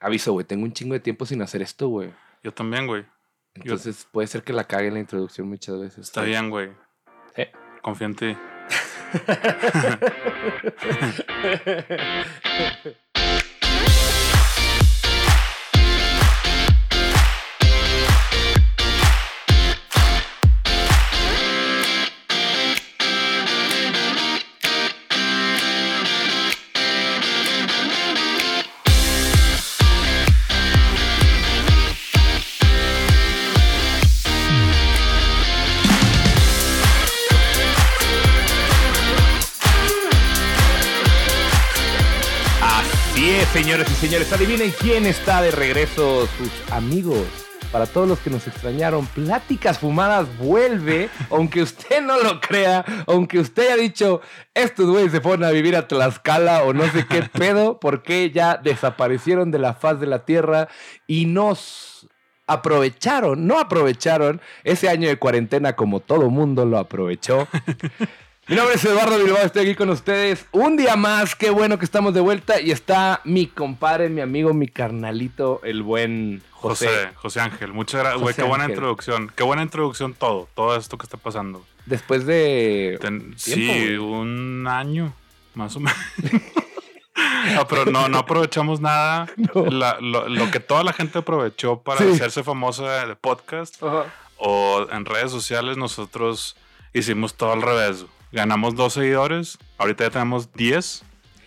Aviso, güey, tengo un chingo de tiempo sin hacer esto, güey. Yo también, güey. Entonces puede ser que la cague en la introducción muchas veces. Está bien, güey. Sí. Confía en ti. señores y señores. Adivinen quién está de regreso, sus amigos. Para todos los que nos extrañaron, Pláticas Fumadas vuelve, aunque usted no lo crea, aunque usted haya dicho, estos güeyes se fueron a vivir a Tlaxcala o no sé qué pedo, porque ya desaparecieron de la faz de la tierra y nos aprovecharon, no aprovecharon ese año de cuarentena como todo mundo lo aprovechó. Mi nombre es Eduardo Bilbao, estoy aquí con ustedes un día más. Qué bueno que estamos de vuelta y está mi compadre, mi amigo, mi carnalito, el buen José. José, José Ángel, muchas gracias, güey. Qué buena Ángel. introducción. Qué buena introducción todo, todo esto que está pasando. Después de. Ten- Tiempo, sí, güey. un año, más o menos. No, pero no, no aprovechamos nada. No. La- lo, lo que toda la gente aprovechó para Sí. hacerse famosa de podcast o en redes sociales, nosotros hicimos todo al revés. Ganamos dos seguidores, ahorita ya tenemos 10.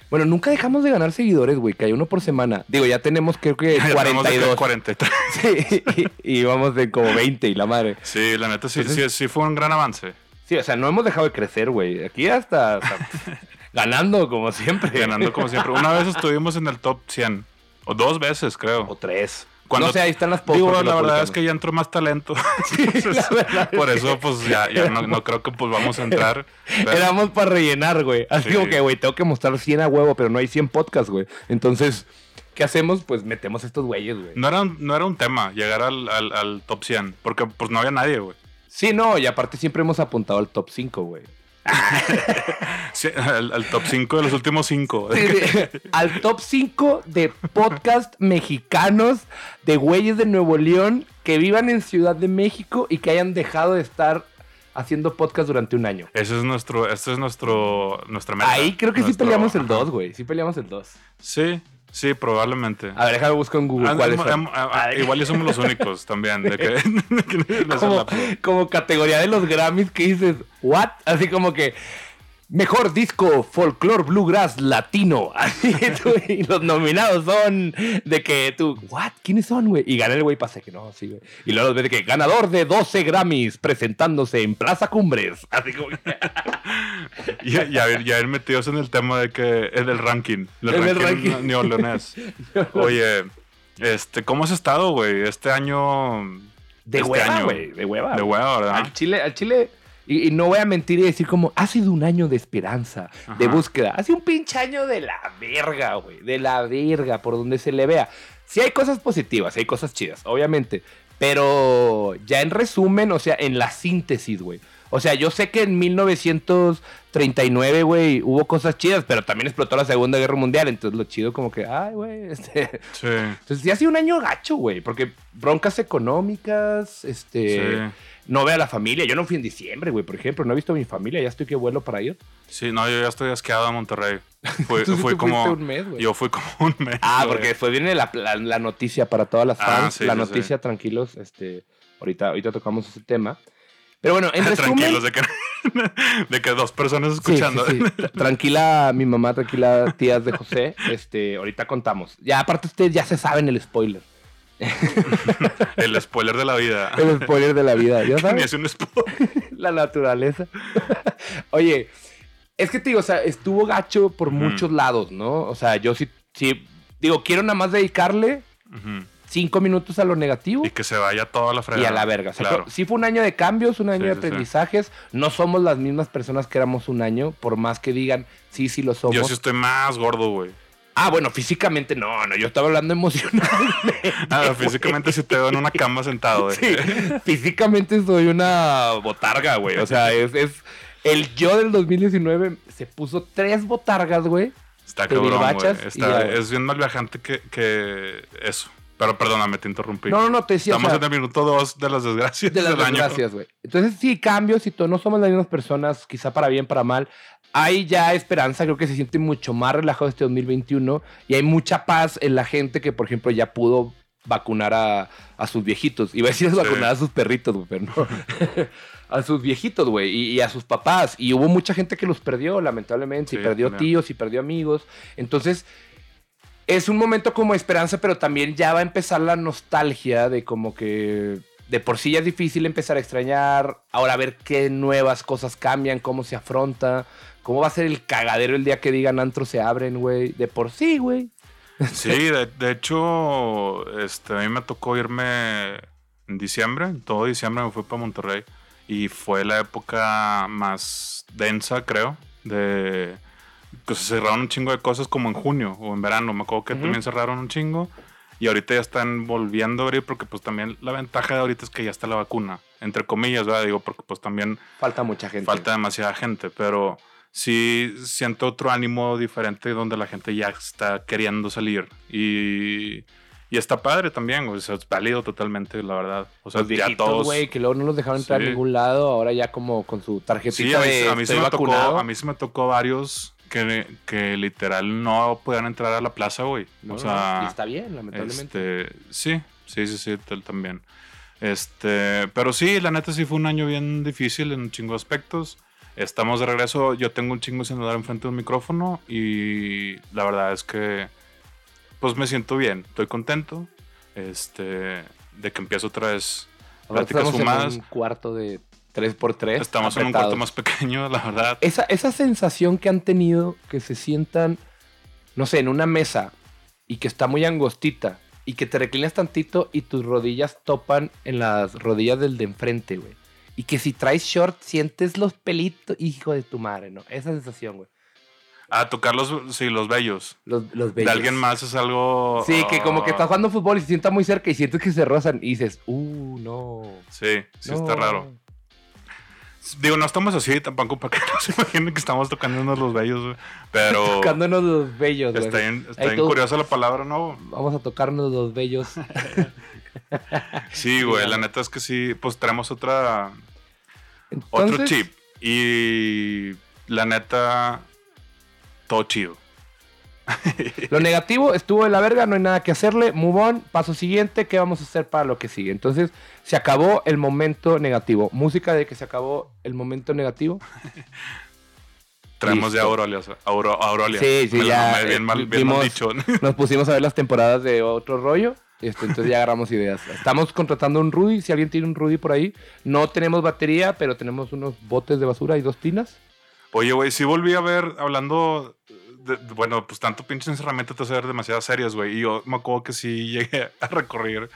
Bueno, nunca dejamos de ganar seguidores, güey, que hay uno por semana. Digo, ya tenemos creo que Ya tenemos de que 42. 43. Sí, y, y vamos de como 20 y la madre. Sí, la neta sí, Entonces- sí, sí fue un gran avance. Sí, o sea, no hemos dejado de crecer, güey. Aquí hasta, hasta ganando como siempre. Ganando como siempre. Una vez estuvimos en el top 100, o dos veces creo. O tres. Cuando- no sé, ahí están las posts Digo, la verdad es que ya entró más talento. Sí, Por eso, pues ya, ya no, no creo que pues vamos a entrar. Pero- Éramos para rellenar, güey. Así Sí. como que, güey, tengo que mostrar 100 a huevo, pero no hay 100 podcasts, güey. Entonces, ¿qué hacemos? Pues metemos estos güeyes, güey. no, era, un- no era un tema llegar al, al- al top 100, porque pues no había nadie, güey. Sí, no, y aparte siempre hemos apuntado al top 5, güey. Sí, al, al top 5 de los últimos 5. Sí, sí. al top 5 de podcast mexicanos de güeyes de Nuevo León que vivan en Ciudad de México y que hayan dejado de estar haciendo podcast durante un año. Ese es nuestro, este es nuestro, nuestra meta. Ahí creo que sí peleamos el ajá. 2, güey. Sí peleamos el 2. Sí, sí, probablemente. A ver, déjame buscar en Google cuáles em- son. igual y somos los únicos también. De que, de que no se como, como categoría de los Grammys que dices, ¿what? Así como que mejor disco folklore bluegrass latino. Así tú, y los nominados son de que tú, ¿what? ¿Quiénes son, güey? Y gana el güey, pasa que no, sí, güey. Y luego ves de que ganador de 12 Grammys presentándose en Plaza Cumbres. Así como que, Y, y a ver, ya ir metidos en el tema de que es del ranking. Del En el ranking, ranking. neoleonés. Oye, este, ¿cómo has estado, güey? Este año. de este hueva, güey, de hueva. De hueva, ¿verdad? Al Chile, al Chile. Y, y no voy a mentir y decir como, ha sido un año de esperanza, de búsqueda. Ha sido un pinche año de la verga, güey. De la verga, por donde se le vea. Sí hay cosas positivas, hay cosas chidas, obviamente. Pero ya en resumen, o sea, en la síntesis, güey. O sea, yo sé que en 1939, güey, hubo cosas chidas, pero también explotó la Segunda Guerra Mundial. Entonces lo chido como que, ay, güey, este... Sí. Entonces sí ha sido un año gacho, güey, porque broncas económicas, este... Sí. No ve a la familia. Yo no fui en diciembre, güey, por ejemplo. No he visto a mi familia. Ya estoy que vuelo para ir. Sí, no, yo ya estoy asqueado a Monterrey. Fui te como. un mes, yo fui como un mes. Ah, porque después viene la, la- la noticia para todas las Ah, fans. sí, la noticia, tranquilos. Este, ahorita, ahorita tocamos ese tema. Pero bueno, en resumen... Tranquilos, de que, de que dos personas Sí, sí, escuchando. sí. Tranquila, mi mamá, tranquila, tías de José. Este, ahorita contamos. Ya, aparte, ustedes ya se saben el spoiler. El spoiler de la vida. El spoiler de la vida. ¿Ya Ni sabes? es un spoiler. la naturaleza. Oye, es que te digo, o sea, estuvo gacho por muchos lados, ¿no? O sea, yo sí, sí, digo, quiero nada más dedicarle cinco minutos a lo negativo Y que se vaya toda la y fregada. a la verga. O sea, Claro. Sí fue un año de cambios, un año Sí, de sí, sí. aprendizajes. No somos las mismas personas que éramos un año, por más que digan, sí, sí lo somos. Yo sí estoy más gordo, güey. Ah, bueno, físicamente no, no, yo estaba hablando emocionalmente. Ah, físicamente si te veo en una cama sentado. de Sí, físicamente soy una botarga, güey. O sea, es, es el yo del 2019 se puso tres botargas, güey. Está cabrón, güey. y güey. Es bien mal viajante que, que eso. Pero perdóname, te interrumpí. No, no, no, te decía. o Estamos sea, en el minuto dos de las desgracias de las del desgracias, güey. Entonces, sí, cambios y todo. No somos las mismas personas, quizá para bien, para mal. Hay ya esperanza, creo que se siente mucho más relajado este 2021 y hay mucha paz en la gente que, por ejemplo, ya pudo vacunar a, a sus viejitos. Iba a decir Sí. vacunar a sus perritos, güey, pero no. a sus viejitos, güey, y, y a sus papás. Y hubo mucha gente que los perdió, lamentablemente, y perdió tíos y perdió amigos. Entonces, es un momento como de esperanza, pero también ya va a empezar la nostalgia de como que de por sí ya es difícil empezar a extrañar, ahora a ver qué nuevas cosas cambian, cómo se afronta, cómo va a ser el cagadero el día que digan antros se abren, güey. De por sí, güey. Sí, de, de hecho, este, a mí me tocó irme en diciembre. Todo diciembre me fui para Monterrey. Y fue la época más densa, creo. De que se cerraron un chingo de cosas como en junio o en verano. Me acuerdo que Ujú. también cerraron un chingo. Y ahorita ya están volviendo a abrir porque pues también la ventaja de ahorita es que ya está la vacuna. Entre comillas, ¿verdad? Digo, porque pues también Falta mucha gente. falta demasiada gente, pero sí siento otro ánimo diferente donde la gente ya está queriendo salir y, y está padre también, o sea, es válido totalmente, la verdad. O sea, Los ya viejitos, todos... güey, que luego no los dejaron entrar a Sí. ningún lado, ahora ya como con su tarjetita Sí, a mí, de a mí estoy me tocó, a mí sí me tocó varios que, que literal no podían entrar a la plaza, güey. O sea, y está bien, lamentablemente. este, sí, sí, sí, sí, tal- también. Este, pero sí, la neta sí fue un año bien difícil en un chingo de aspectos. Estamos de regreso, yo tengo un chingo sin andar enfrente de un micrófono y la verdad es que pues me siento bien, estoy contento. Este, de que empiezo otra vez Ahora pláticas fumadas. en un cuarto de 3x3. Estamos en un cuarto más pequeño, la verdad. Esa, esa sensación que han tenido, que se sientan, no sé, en una mesa y que está muy angostita y que te reclinas tantito y tus rodillas topan en las rodillas del de enfrente, güey. Y que si traes short sientes los pelitos, hijo de tu madre, ¿no? Esa sensación, güey. A tocar los, sí, los bellos. Los, los De bellos. alguien más es algo. Sí, que como que ah, estás jugando fútbol y se sienta muy cerca y sientes que se rozan y dices, uh, no. Sí, sí no". está raro. Digo, no estamos así tampoco para que no se imaginen que estamos tocándonos los bellos, güey. Pero Tocándonos los bellos, güey. está bien, está bien curiosa la palabra, ¿no? Vamos a tocarnos los bellos. Sí, güey, la neta es que sí, pues tenemos otra, otro chip. Y la neta, todo chido. Lo negativo estuvo de la verga, no hay nada que hacerle. Move on, paso siguiente, ¿qué vamos a hacer para lo que sigue? Entonces, se acabó el momento negativo. Música de que se acabó el momento negativo. Traemos ya Aurelia. Aurelia. Sí, sí, ya, Bien eh, mal, bien mal dicho. Nos pusimos a ver las temporadas de otro rollo. Este, entonces ya agarramos ideas. Estamos contratando un Rudy. Si alguien tiene un Rudy por ahí, no tenemos batería, pero tenemos unos botes de basura y dos tinas. Oye, güey, sí volví a ver, hablando, de- de- bueno, pues tanto pinche encerramiento te hace ver demasiadas series, güey. Y yo me acuerdo que sí llegué a recorrer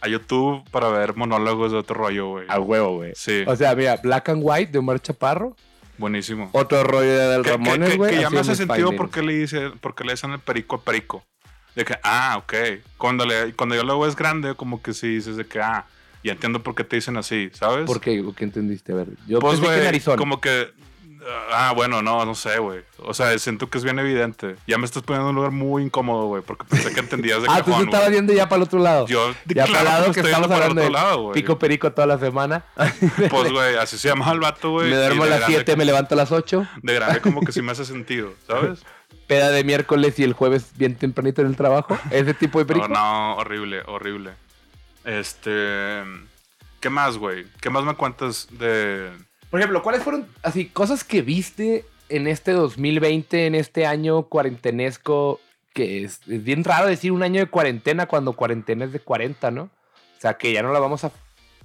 a YouTube para ver monólogos de otro rollo, güey. A huevo, güey. Sí, O sea, mira, Black and White de Omar Chaparro. buenísimo. Otro rollo de Del Que, que- Ramones, que- güey. que ya me hace sentido Spy porque le dice, porque le dicen el perico a perico. De que, ah, ok. Cuando, le, cuando yo lo hago es grande, como que sí dices de que, ah, ya entiendo por qué te dicen así, ¿sabes? ¿Por qué? ¿Qué entendiste? A ver, yo Pues, pensé que en Arizona. como que. Ah, bueno, no, no sé, güey. O sea, siento que es bien evidente. Ya me estás poniendo en un lugar muy incómodo, güey, porque pensé que entendías de Ah, tú cajón, estabas güey. viendo ya para el otro lado. Yo, ya claro para el lado me que estoy estamos hablando de lado, pico perico toda la semana. Pues, güey, así se llama el vato, güey. me y duermo a las grande 7, me levanto a las 8. De grande como que sí me hace sentido, ¿sabes? Peda de miércoles y el jueves bien tempranito en el trabajo. Ese tipo de perico. No, no, horrible, horrible. Este. ¿Qué más, güey? ¿Qué más me cuentas de. Por ejemplo, ¿cuáles fueron así cosas que viste en este 2020, en este año cuarentenesco? Que es, es bien raro decir un año de cuarentena cuando cuarentena es de 40, ¿no? O sea, que ya no la vamos a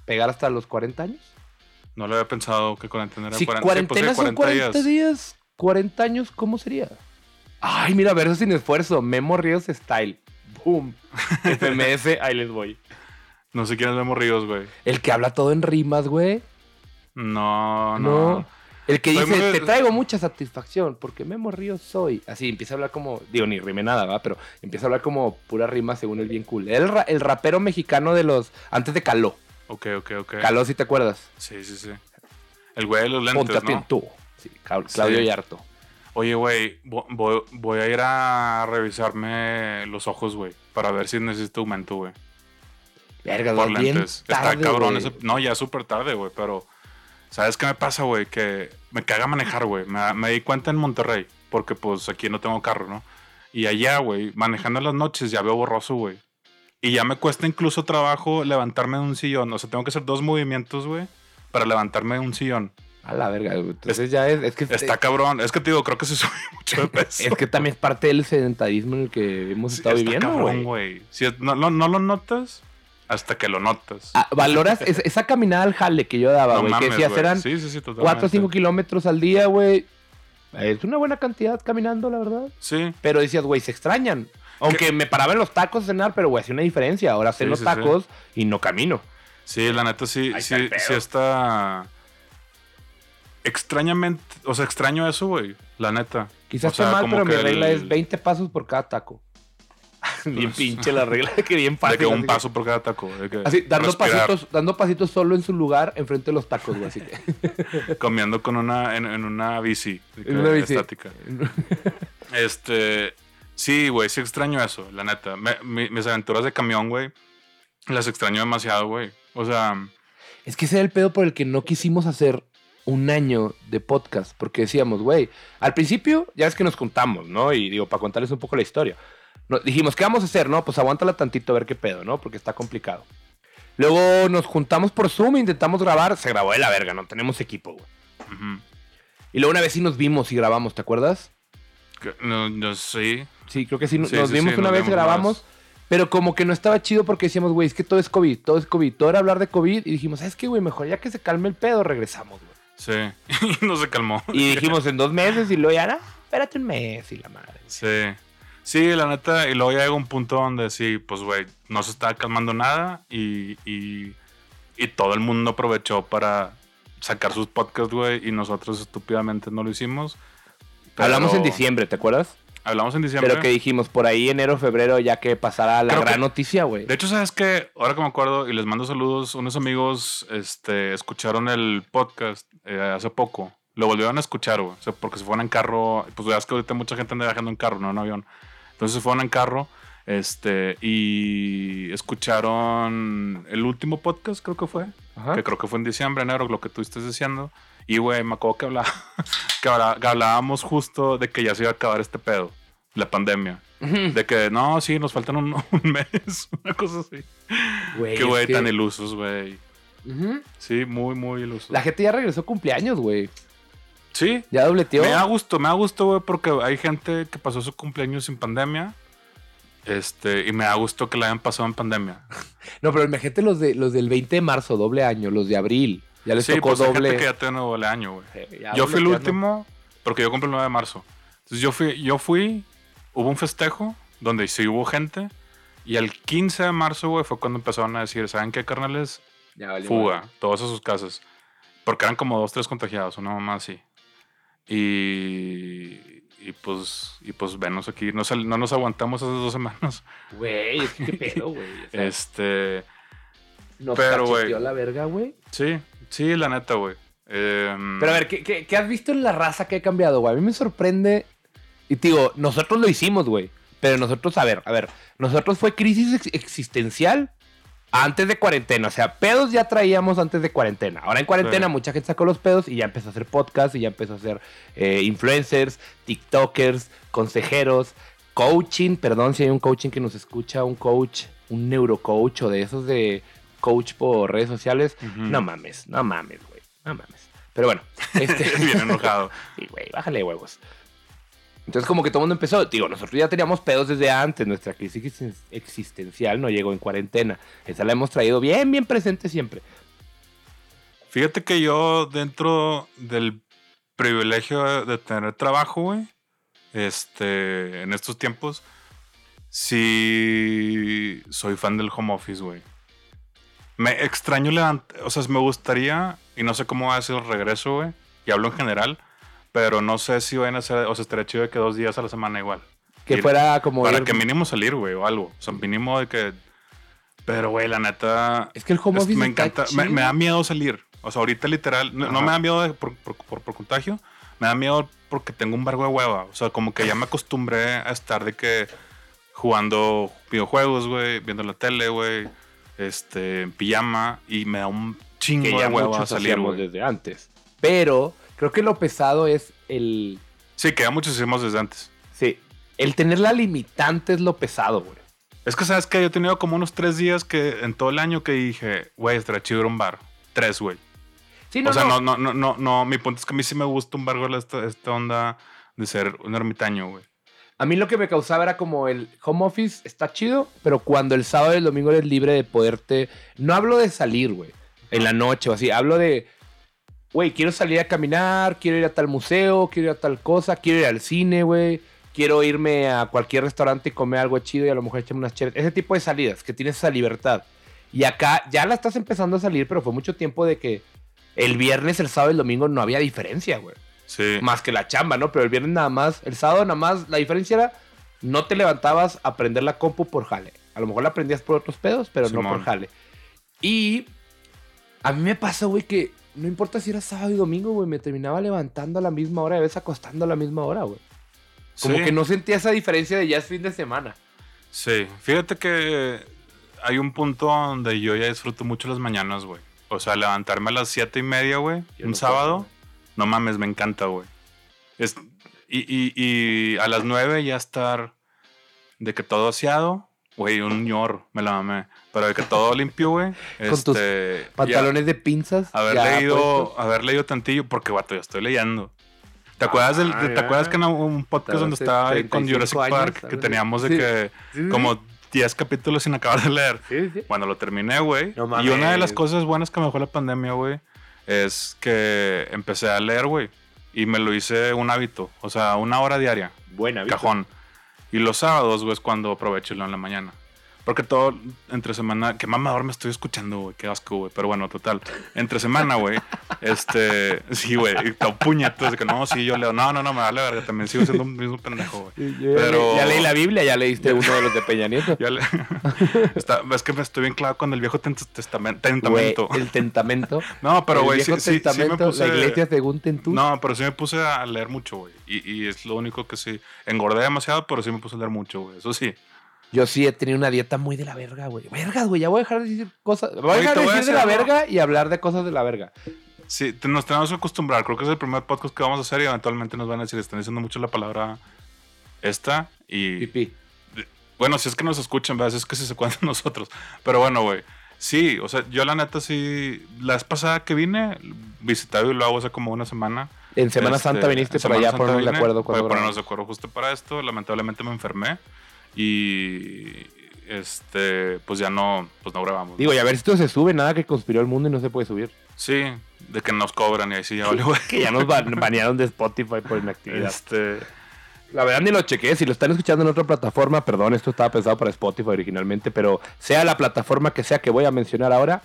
pegar hasta los 40 años. No lo había pensado que cuarentena era Si 40, sí, pues, cuarentena sí, son 40 días. 40 años, ¿cómo sería? Ay, mira, verso sin esfuerzo. Memo Ríos Style. Boom. FMS, ahí les voy. No sé quiénes vemos ríos, güey. El que habla todo en rimas, güey. No, no. No. El que dice, muy- te traigo mucha satisfacción porque Memo Ríos soy. Así empieza a hablar como, digo, ni rime nada, ¿va? Pero empieza a hablar como pura rima según el bien cool. El, ra- el rapero mexicano de los, antes de Caló. Ok, ok, ok. Caló, si te acuerdas. Sí, sí, sí. El güey de los Ponte lentes, ¿no? atento. Sí, Clau- Claudio Sí. Yarto. Oye, güey, vo- voy, voy a ir a revisarme los ojos, güey, para ver si necesito aumento, güey. Verga, Por güey, bien lentes. Está cabrón. ese- No, ya es súper tarde, güey, pero. ¿Sabes qué me pasa, güey? Que me caga manejar, güey. Me, me di cuenta en Monterrey, porque pues aquí no tengo carro, ¿no? Y allá, güey, manejando las noches ya veo borroso, güey. Y ya me cuesta incluso trabajo levantarme de un sillón. O sea, tengo que hacer dos movimientos, güey, para levantarme de un sillón. A la verga, güey. Entonces ya es, es que Está cabrón. Es que te digo, creo que se sube mucho de peso. es que también es parte del sedentarismo en el que hemos Sí, estado está viviendo, cabrón, güey. güey. Si es- no, no, no lo notas hasta que lo notas. Ah, valoras es- esa caminada al jale que yo daba, no güey, que decías eran Sí, sí, sí, totalmente. 4 o 5 kilómetros al día, güey. Es una buena cantidad caminando, la verdad. Sí. Pero decías, güey, se extrañan. Aunque me paraba en los tacos a cenar, pero güey, hacía una diferencia. Ahora Sí, los tacos y no camino. Sí, la neta sí, Ahí sí, está sí está. Extrañamente, o sea, extraño eso, güey. La neta. Quizás O sea, esté mal, como pero mi regla el- es 20 pasos por cada taco. bien Pues- pinche la regla, que bien De fácil. que un así paso por cada taco. de que Así, dando respirar, pasitos, dando pasitos solo en su lugar, enfrente de los tacos, güey. Así que. Comiendo con una, en, en una bici. de En una bici. Estática. Este. Sí, güey, sí extraño eso, la neta. Me- mi- mis aventuras de camión, güey, las extraño demasiado, güey. O sea, Es que ese era el pedo por el que no quisimos hacer un año de podcast, porque decíamos, güey, al principio ya es que nos juntamos, ¿no? Y digo, para contarles un poco la historia. Dijimos, ¿qué vamos a hacer? No, pues aguántala tantito a ver qué pedo, ¿no? Porque está complicado. Luego nos juntamos por Zoom, intentamos grabar, se grabó de la verga, no tenemos equipo, güey. Y luego una vez sí nos vimos y grabamos, ¿te acuerdas? Que- no, no, sí. Sí, creo que sí, Sí, nos sí, vimos sí, una nos vez, grabamos, más. pero como que no estaba chido porque decíamos, güey, es que todo es COVID, todo es COVID, todo era hablar de COVID y dijimos, ¿sabes qué, güey? Mejor ya que se calme el pedo, regresamos, güey. Sí. Y no se calmó. Y dijimos en dos meses y luego ya, no, espérate un mes y la madre. Sí. Sí, la neta, y luego ya llega un punto donde sí, pues, güey, no se estaba calmando nada y, y, y todo el mundo aprovechó para sacar sus podcasts, güey, y nosotros estúpidamente no lo hicimos. Pero- Hablamos en diciembre, ¿te acuerdas? Hablamos en diciembre. Pero que dijimos por ahí enero, febrero, ya que pasara la Creo gran que- noticia, güey. De hecho, ¿sabes qué? Ahora que me acuerdo, y les mando saludos, unos amigos este, escucharon el podcast eh, hace poco. Lo volvieron a escuchar, güey. O sea, porque se fueron en carro. Pues es que ahorita mucha gente anda viajando en carro, no en avión. Entonces se fueron en carro. Este, y escucharon el último podcast, creo que fue. Ajá. Que creo que fue en diciembre, enero, lo que tú estás diciendo. Y, güey, me acuerdo que, hablaba, que, habla- que hablábamos justo de que ya se iba a acabar este pedo, la pandemia. De que, no, sí, nos faltan un, un mes, una cosa así. Güey, Qué güey que- tan ilusos, güey. Sí, muy, muy ilusos. La gente ya regresó cumpleaños, güey. Sí, Ya dobleteó. me da gusto, me da gusto, güey, porque hay gente que pasó su cumpleaños sin pandemia. Este, y me da gusto que la hayan pasado en pandemia. No, pero imagínate los, de, los del 20 de marzo, doble año, los de abril. Ya les sí, tocó pues doble. gente que ya tiene doble año, güey. Eh, Yo fui el último, porque yo compré el 9 de marzo. Entonces yo fui, yo fui, hubo un festejo donde sí hubo gente. Y el 15 de marzo, güey, fue cuando empezaron a decir, ¿saben qué, carnales? Ya Fuga, madre. todos a sus casas. Porque eran como dos, tres contagiados, una mamá así. Y, y pues, y pues venos aquí. No, no nos aguantamos esas dos semanas. Güey, qué pedo, güey. O sea, Este, nos pero, güey. la verga, güey. sí, sí, la neta, güey. Em, Pero a ver, ¿qué, qué, qué has visto en la raza que ha cambiado, güey? A mí me sorprende. Y te digo, nosotros lo hicimos, güey. Pero nosotros, a ver, a ver, nosotros fue crisis ex- existencial antes de cuarentena. O sea, pedos ya traíamos antes de cuarentena. Ahora en cuarentena Sí. mucha gente sacó los pedos y ya empezó a hacer podcast y ya empezó a hacer eh, influencers, TikTokers, consejeros, coaching. Perdón si hay un coaching que nos escucha, un coach, un neurocoach o de esos de coach por redes sociales. No mames, no mames, güey. No mames. Pero bueno, este. Bien enojado. Sí, güey, bájale huevos. Entonces, como que todo el mundo empezó. Digo, nosotros ya teníamos pedos desde antes. Nuestra crisis existen- existencial no llegó en cuarentena. Esa la hemos traído bien, bien presente siempre. Fíjate que yo, dentro del privilegio de tener trabajo, güey, este, en estos tiempos, sí soy fan del home office, güey. Me extraño levantar, o sea, me gustaría, y no sé cómo va a ser el regreso, güey, y hablo en general, pero no sé si van a ser, o sea, estaría chido de que dos días a la semana igual. Que Ir- fuera como. Para ir- que mínimo salir, güey, o algo. O sea, mínimo de que... Pero, güey, la neta... Es que el home office me encanta, me, me da miedo salir. O sea, ahorita literal, no, me da miedo de- por, por- por- por contagio, Me da miedo porque tengo un barco de hueva. O sea, como que ya me acostumbré a estar de que jugando videojuegos, güey, viendo la tele, güey, este, en pijama y me da un chingo Que de ya hueva salir, güey. desde antes. Pero creo que lo pesado es el... Sí, que ya muchos hicimos desde antes. Sí, el tener la limitante es lo pesado, güey. Es que, ¿sabes que Yo he tenido como unos tres días que en todo el año que dije, güey, estaría chido ir a un bar. Tres, güey. Sí, no, o sea, no. no. No, no, no, Mi punto es que a mí sí me gusta un bar, güey, esta, esta onda de ser un ermitaño, güey. A mí lo que me causaba era como el home office está chido, pero cuando el sábado y el domingo eres libre de poderte. No hablo de salir, güey, en la noche o así. Hablo de, güey, quiero salir a caminar, quiero ir a tal museo, quiero ir a tal cosa, quiero ir al cine, güey. Quiero irme a cualquier restaurante y comer algo chido y a lo mejor echarme unas cheras. Ese tipo de salidas, que tienes esa libertad. Y acá ya la estás empezando a salir, pero fue mucho tiempo de que el viernes, el sábado y el domingo no había diferencia, güey Sí. más que la chamba, ¿no? Pero el viernes nada más, el sábado nada más, la diferencia era no te levantabas a prender la compu por jale. A lo mejor la aprendías por otros pedos, pero no por jale. Y a mí me pasa, güey, que no importa si era sábado y domingo, güey, me terminaba levantando a la misma hora y a veces acostando a la misma hora, güey. Como Sí. que no sentía esa diferencia de ya es fin de semana. Sí, fíjate que hay un punto donde yo ya disfruto mucho las mañanas, güey. O sea, levantarme a las siete y media, güey, un no sábado, no mames, me encanta, güey. Es, y, y- y a las nueve ya estar de que todo aseado, güey, un ñor, me la mamé. Pero de que todo limpio, güey. Con tus este, ya Pantalones de pinzas. haber leído, haber leído tantillo, porque, vato, yo estoy leyendo. ¿Te acuerdas, del, Ah, ¿te acuerdas que en un podcast donde estaba ahí con 35 Jurassic años, Park, que teníamos de Sí. que Sí, sí. como 10 capítulos sin acabar de leer? Sí, sí. Cuando lo terminé, güey. No y una de las cosas buenas que me dejó la pandemia, güey, es que empecé a leer, güey. Y me lo hice un hábito. O sea, una hora diaria. Buena, Cajón. Y los sábados, güey, es cuando aprovecho en la mañana. Porque todo entre semana, que mamador me estoy escuchando, güey, qué asco, güey. Pero bueno, total. Entre semana, güey, este, sí, güey, puñetas de que no, sí, yo leo. No, no, no, me vale verga, también sigo siendo un mismo pendejo, güey. Pero- Ya leí la Biblia, ya leíste uno de los de Peña Nieto. Ya le... Está- es que me estoy bien claro con el viejo tent- testamen- Güey, tentamento. el tentamento. No, pero güey, sí, sí, sí me testamento, puse. la iglesia según Tentú. No, pero sí me puse a leer mucho, güey. Y, y es lo único que sí. Engordé demasiado, pero sí me puse a leer mucho, güey. Eso sí. Yo sí he tenido una dieta muy de la verga, güey. Vergas, güey, ya voy a dejar de decir cosas. Voy a dejar de decir de la verga y hablar de cosas de la verga. Sí, nos tenemos que acostumbrar. Creo que es el primer podcast que vamos a hacer y eventualmente nos van a decir, están diciendo mucho la palabra esta. Y Pipí. bueno, si es que nos escuchan, ¿verdad? Si es que si se cuentan nosotros. Pero bueno, güey. Sí, o sea, yo la neta sí. La vez pasada que vine, visité y lo hago hace como una semana. En Semana Este, Santa viniste para allá ponernos de vine, acuerdo para ponernos de acuerdo justo para esto. Lamentablemente me enfermé y este pues ya no pues no grabamos. Digo, y a ver si esto se sube, nada que conspiró el mundo y no se puede subir. Sí, de que nos cobran y ahí sí ya vale, güey. Que ya nos ban- banearon de Spotify por inactividad. Este, La verdad ni lo chequé. Si lo están escuchando en otra plataforma, perdón, esto estaba pensado para Spotify originalmente, pero sea la plataforma que sea que voy a mencionar ahora.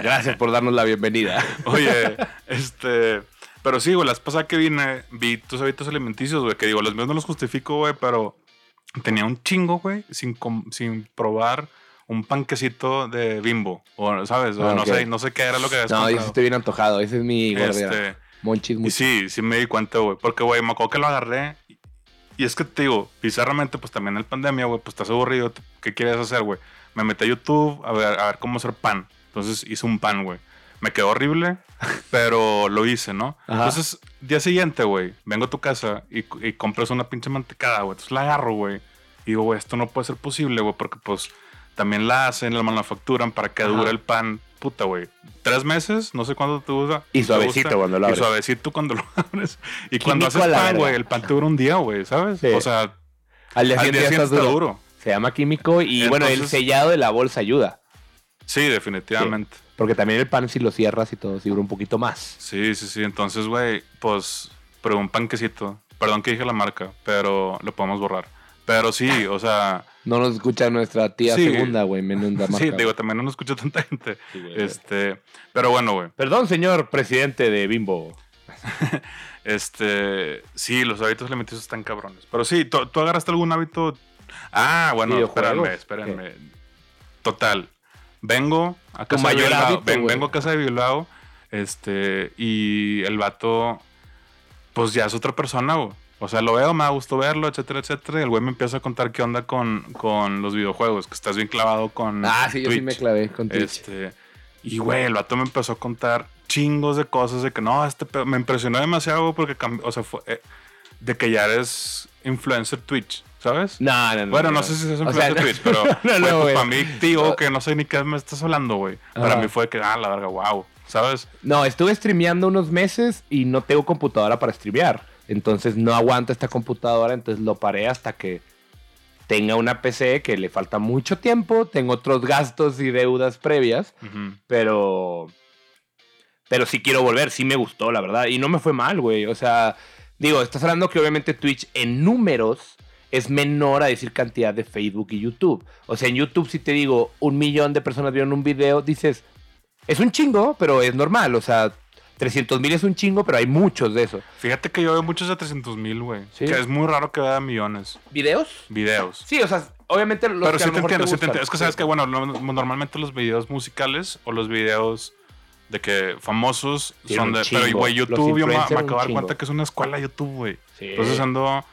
Gracias por darnos la bienvenida. oye, este, pero sí, güey, las pasadas que vine vi tus hábitos alimenticios, güey, que digo, los míos no los justifico, güey, pero tenía un chingo, güey, sin com- sin probar un panquecito de Bimbo, o sabes, o Ah, no sé, no sé qué era lo que habías No, yo sí comprado. estoy bien antojado. Ese es mi. Este, Monchis, Y sí, sí me di cuenta, güey. Porque, güey, me acuerdo que lo agarré. y- Y es que te digo, bizarramente, pues también en pandemia, güey, pues estás aburrido. ¿Qué quieres hacer, güey? Me metí a YouTube a ver, a ver cómo hacer pan. Entonces hice un pan, güey. Me quedó horrible, pero lo hice, ¿no? Ajá. Entonces, día siguiente, güey, vengo a tu casa y, y compras una pinche mantecada, güey. Entonces la agarro, güey. Y digo, güey, esto no puede ser posible, güey, porque pues también la hacen, la manufacturan para que Ajá. dure el pan. Puta, güey. Tres meses, no sé cuándo te usa. Y suavecito gusta, cuando lo abres. Y suavecito cuando lo abres. Y cuando haces pan, güey, el pan te dura un día, güey, ¿sabes? Sí. O sea, Al día al siguiente día está duro. duro. Se llama químico y bueno, el sellado de la bolsa ayuda. Sí, definitivamente. Porque también el pan si lo cierras y todo, si dura un poquito más. Sí, sí, sí. Entonces, güey, pues, pero un panquecito. Perdón que dije la marca, pero lo podemos borrar. Pero sí, o sea, No nos escucha nuestra tía Sí. segunda, güey, menos la marca. sí, digo, también no nos escucha tanta gente. Sí, güey. Este, pero bueno, güey. Perdón, señor presidente de Bimbo. Este, sí, los hábitos alimenticios están cabrones. Pero sí, ¿tú, tú agarraste algún hábito? Ah, bueno, espérenme, espérenme. Total. Vengo a casa de Bilbao. hábito, ven- vengo a casa de Bilbao. Este, y el vato, pues ya es otra persona, güey. O sea, lo veo, me da gusto verlo, etcétera, etcétera. Y el güey me empieza a contar qué onda con, con los videojuegos, que estás bien clavado con. Ah, sí, yo sí me clavé con Twitch. Este, y güey, el vato me empezó a contar chingos de cosas de que no, este pedo- me impresionó demasiado porque cambió, o sea, fue eh, de que ya eres influencer Twitch, ¿sabes? No, no, no. Bueno, no sé si es O sea, no- Twitch, pero no, no, pues, para mí, tío, que no sé ni qué me estás hablando, güey. Para mí fue que, ah, la verga, wow, ¿sabes? No, estuve streameando unos meses y no tengo computadora para streamear. Entonces no aguanta esta computadora, entonces lo paré hasta que tenga una PC que le falta mucho tiempo, tengo otros gastos y deudas previas, pero pero sí quiero volver, sí me gustó, la verdad, y no me fue mal, güey. O sea, digo, estás hablando que obviamente Twitch en números es menor a decir cantidad de Facebook y YouTube. O sea, en YouTube si te digo un millón de personas vieron un video, dices, es un chingo, pero es normal. O sea, 300 mil es un chingo, pero hay muchos de eso. Fíjate que yo veo muchos de 300 mil, güey. Sí. Que es muy raro que vea millones ¿Videos? videos. Sí, o sea, obviamente los Pero que sí a lo te mejor entiendo, sí te entiendo. Es que sabes que, bueno, no- normalmente los videos musicales o los videos de que famosos son de. chingo. Pero, güey, YouTube, yo me, acabo de dar cuenta que es una escuela YouTube, güey. Sí. Entonces ando.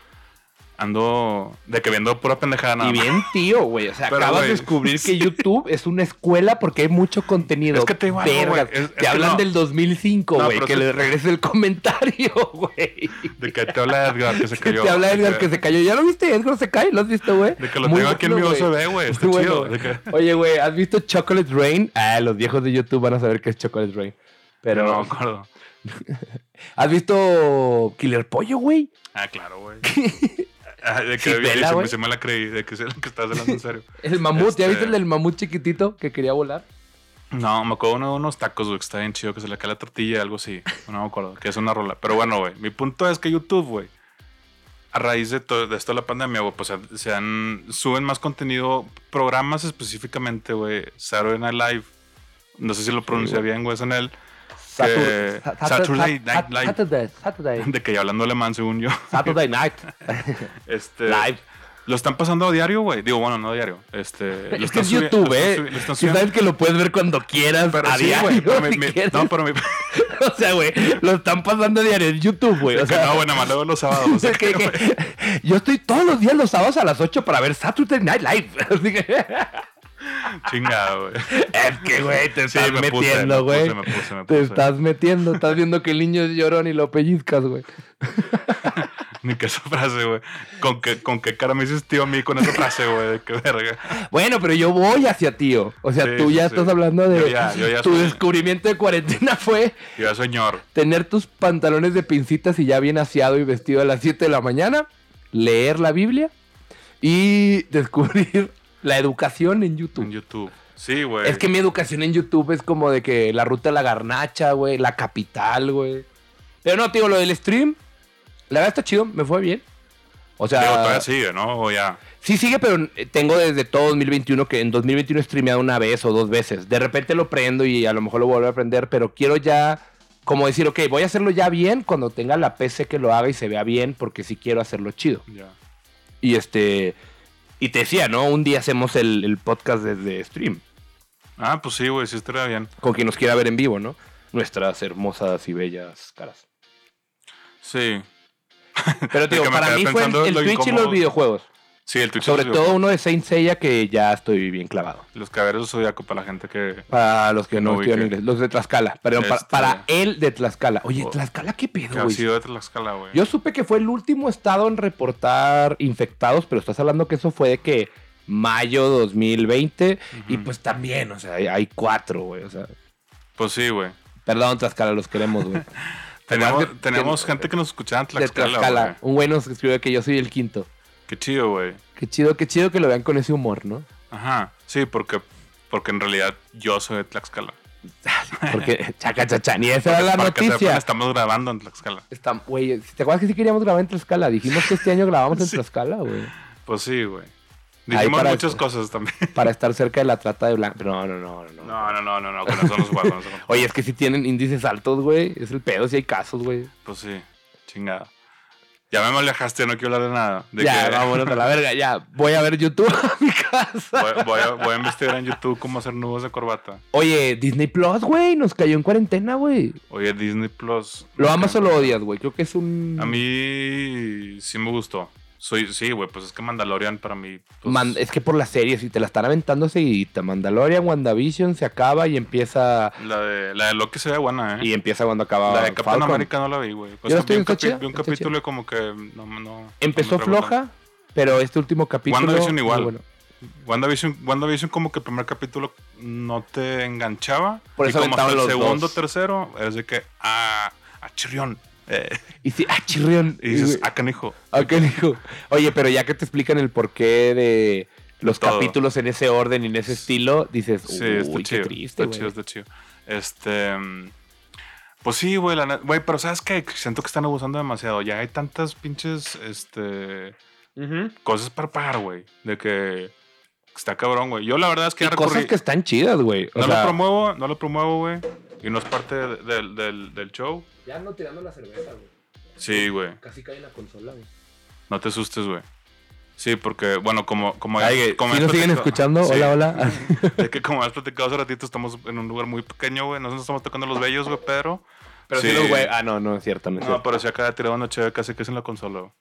Ando. De que viendo pura pendejada nada Y más. bien, tío, güey. O sea, Pero, acabas de descubrir que YouTube es una escuela porque hay mucho contenido. Es que te digo Vergas. es- es te que hablan no. del 2005, No, güey. que que- le regrese el comentario, güey. De que te habla Edgar, que se Que cayó. te habla Edgar que se cayó. ¿Ya lo viste? Edgar se cae. ¿Lo has visto, güey? De que lo Muy tengo aquí en mi. USB, güey. Está chido. De que- Oye, güey, ¿has visto Chocolate Rain? Ah, los viejos de YouTube van a saber qué es Chocolate Rain. Pero, no me acuerdo. ¿has visto Killer Pollo, güey? Ah, claro, güey. Ah, de que Sí, vela, se, me, se me la creí, de que, se, que estás hablando en serio. El mamut. ¿Ya Este- viste el del mamut chiquitito que quería volar? No, me acuerdo uno de unos tacos, güey, que está bien chido, que se le cae la tortilla, algo así. No me acuerdo, que es una rola. Pero bueno, güey, mi punto es que YouTube, güey, a raíz de, todo, de esto de la pandemia, güey, pues se- han, suben más contenido, programas específicamente, güey, Saturday Night Live. No sé si lo pronuncia güey. bien, güey, es en él. Sat- Sat- Saturday Sat- Night Live. Saturday, Saturday. De que ya hablando alemán, según yo. Saturday Night Este, Live. Lo están pasando a diario, güey. Digo, bueno, no a diario. Este, lo Es que es YouTube, lo ¿eh? lo están sabes que lo puedes ver cuando quieras, Pero a sí, diario, pero si quieres. No, pero mi, O sea, güey, lo están pasando a diario en YouTube, güey. O sea, no, bueno, más luego los sábados. o sea, que- que, que- yo estoy todos los días los sábados a las 8 para ver Saturday Night Live. Así que- Chingado, güey. es que, güey, te Sí, estás me metiendo, me güey. puse, me puse, me Te estás metiendo, estás viendo que el niño es llorón y lo pellizcas, güey. Ni que esa frase, güey. ¿Con qué, ¿Con qué cara me dices tío a mí con esa frase, güey? Qué verga. Bueno, pero yo voy hacia tío. O sea, Sí, tú ya sí. estás hablando de Yo ya- yo ya tu soy- descubrimiento de cuarentena fue Yo ya señor. tener tus pantalones de pincitas y ya bien aseado y vestido a las 7 de la mañana, leer la Biblia y descubrir la educación en YouTube. En YouTube. Sí, güey. Es que mi educación en YouTube es como de que la ruta de la garnacha, güey, la capital, güey. Pero no, tío, lo del stream, la verdad está chido, me fue bien. O sea, Digo, todavía sigue, ¿no? O ya. Sí, sigue, pero eh, tengo desde todo 2021 que en 2021 he streameado una vez o dos veces. De repente lo prendo y a lo mejor lo vuelvo a aprender, pero quiero ya como decir, ok, voy a hacerlo ya bien cuando tenga la PC que lo haga y se vea bien, porque sí quiero hacerlo chido. Ya. Y este, y te decía, ¿no? Un día hacemos el, el podcast desde stream, Ah, pues sí, güey, sí estaría bien. con quien nos quiera ver en vivo, ¿no? Nuestras hermosas y bellas caras. Sí. Pero digo, para mí fue el Twitch y los videojuegos. Sí, el Twitch Sobre todo uno de Saint Seiya que ya estoy bien clavado. Los caballeros zodiaco para la gente que. Para los que no, No estudian inglés. Los de Tlaxcala. Perdón, para, Este- para él de Tlaxcala. Oye, Oh. Tlaxcala, ¿qué pedo, ha güey? sido de Tlaxcala, güey. Yo supe que fue el último estado en reportar infectados, pero estás hablando que eso fue de que mayo 2020. Y Ujú. pues también, o sea, hay, cuatro, güey. O sea, Pues sí, güey. perdón, Tlaxcala, los queremos, güey. Tenemos, tenemos gente que nos escuchaba en de Tlaxcala, Tlaxcala. güey. Un güey nos escribió que yo soy el quinto. Qué chido, güey. Qué chido, qué chido que lo vean con ese humor, ¿no? Ajá. Sí, porque, porque en realidad yo soy de Tlaxcala. Porque, chaca, chacha, ni esa era la sepan, noticia. estamos grabando en Tlaxcala. Está, güey, ¿te acuerdas que sí queríamos grabar en Tlaxcala? Dijimos que este año grabamos en Sí. Tlaxcala, güey. Pues sí, güey. Dijimos muchas cosas también. Para estar cerca de la trata de blanco. No, no, no, no. No, no, no, no, no. Con eso no se. Oye, es que si tienen índices altos, güey. Es el pedo si hay casos, güey. Pues sí, chingada. Ya me alejaste, no quiero hablar de nada. De ya, que- vámonos a la verga, ya. Voy a ver YouTube a mi casa. Voy, voy a, voy a investigar en YouTube cómo hacer nudos de corbata. Oye, Disney Plus, güey, nos cayó en cuarentena, güey. Oye, Disney Plus. ¿Lo amas o lo odias, güey? Creo que es un... A mí sí me gustó. Soy, sí, güey, pues es que Mandalorian para mí. pues, Man- es que por las series, si te la están aventando seguidita, Mandalorian, WandaVision se acaba y empieza... la, de, la de Loki se ve buena, ¿eh? Y empieza cuando acaba la de Capitán Falcon. América no la vi, güey. Yo sea, la estoy vi un, capi- vi un capítulo y como que no, no- Empezó no floja, pero este último capítulo... WandaVision igual. bueno. WandaVision, WandaVision como que el primer capítulo no te enganchaba. Por y eso como hasta el segundo, dos. tercero, es de que, ah, ah, chirrión. Eh, Y sí, ah, chirrión. y dices, ah, canijo. ah, dijo. Oye, pero ya que te explican el porqué de los Todo. capítulos en ese orden y en ese estilo, dices, Sí, uy, está qué chido. triste, está chido, está chido. Este. Pues sí, güey, la güey, pero ¿sabes qué? Siento que están abusando demasiado. Ya hay tantas pinches, este, cosas para pagar, güey. De que está cabrón, güey. Yo la verdad es que Y ya cosas recurrí- que están chidas, güey. No sea, lo promuevo, no lo promuevo, güey. Y no es parte de- del, del, del show. Ya no tirando la cerveza, güey. Sí, güey. Casi cae en la consola, güey. No te asustes, güey. Sí, porque, bueno, como... como Ay, como ¿sí has nos siguen platicado- escuchando? Sí. Hola, hola. Es que como has platicado hace ratito, estamos en un lugar muy pequeño, güey. Nosotros estamos tocando los bellos, güey, pero... Pero sí, los güey. Ah, no, no es cierto, no es No, cierto. pero si acá tirado una chévere casi que es en la consola, güey.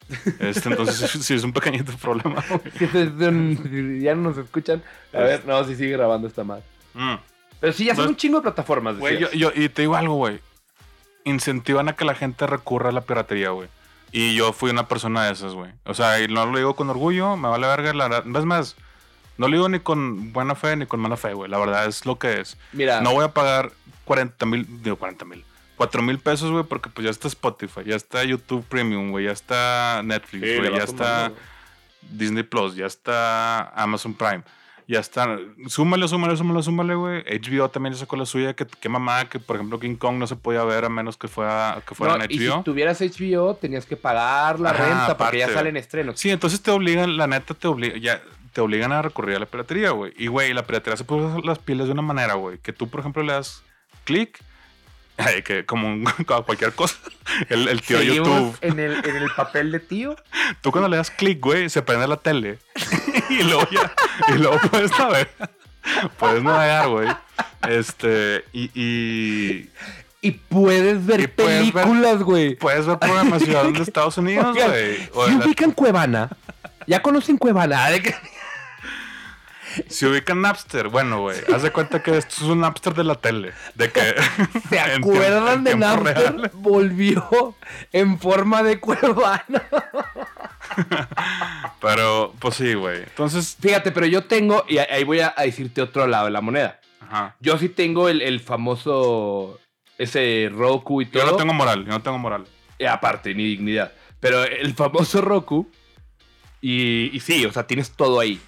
Este, entonces sí es un pequeñito problema, güey. Ya no nos escuchan. A ver, no, si sigue grabando esta madre. Mm. Pero sí, ya son un chingo de plataformas. Güey, yo, yo- y te digo algo, güey. Incentivan a que la gente recurra a la piratería, güey. Y yo fui una persona de esas, güey. O sea, y no lo digo con orgullo, me vale verga. La verdad, es más, no lo digo ni con buena fe ni con mala fe, güey. La verdad es lo que es. Mira, No voy a pagar 40 mil, digo 40 mil, 4 mil pesos, güey, porque pues ya está Spotify, ya está YouTube Premium, güey, ya está Netflix, güey, ya está. Disney Plus, ya está Amazon Prime, ya está. Súmale, súmale, súmale, súmale, güey. HBO también sacó la suya, que qué mamá, que por ejemplo King Kong no se podía ver a menos que fuera, que fuera No, en y si HBO. tuvieras HBO, tenías que pagar la Ajá, renta porque ya salen estrenos. Sí, entonces te obligan, la neta te obligan, ya te obligan a recurrir a la piratería, güey. Y güey, la piratería se usar las pilas de una manera, güey, que tú por ejemplo le das clic, ay, que como, un- como cualquier cosa, el, el tío Seguimos YouTube. En el, en el papel de tío. Tú cuando le das clic, güey, se prende la tele. y luego ya, y luego puedes navegar. Puedes navegar, güey. Este, y, y Y puedes ver Y puedes ver- películas, güey. puedes ver programación de Estados Unidos, güey. Si de la- ubican Cuevana, ya conocen Cuevana. ¿de qué? Si ubican Napster, bueno, güey, haz de cuenta que esto es un Napster de la tele. De que. ¿Se acuerdan de Napster? real. Volvió en forma de Cuevana. Pero, pues sí, güey. Entonces, Fíjate, pero yo tengo, y ahí voy a a decirte otro lado de la moneda. ajá. Yo sí tengo el, el famoso, ese Roku y todo. Yo no tengo moral, yo no tengo moral. Y aparte, ni dignidad. Pero el famoso Roku. Y, y sí, o sea, tienes todo ahí.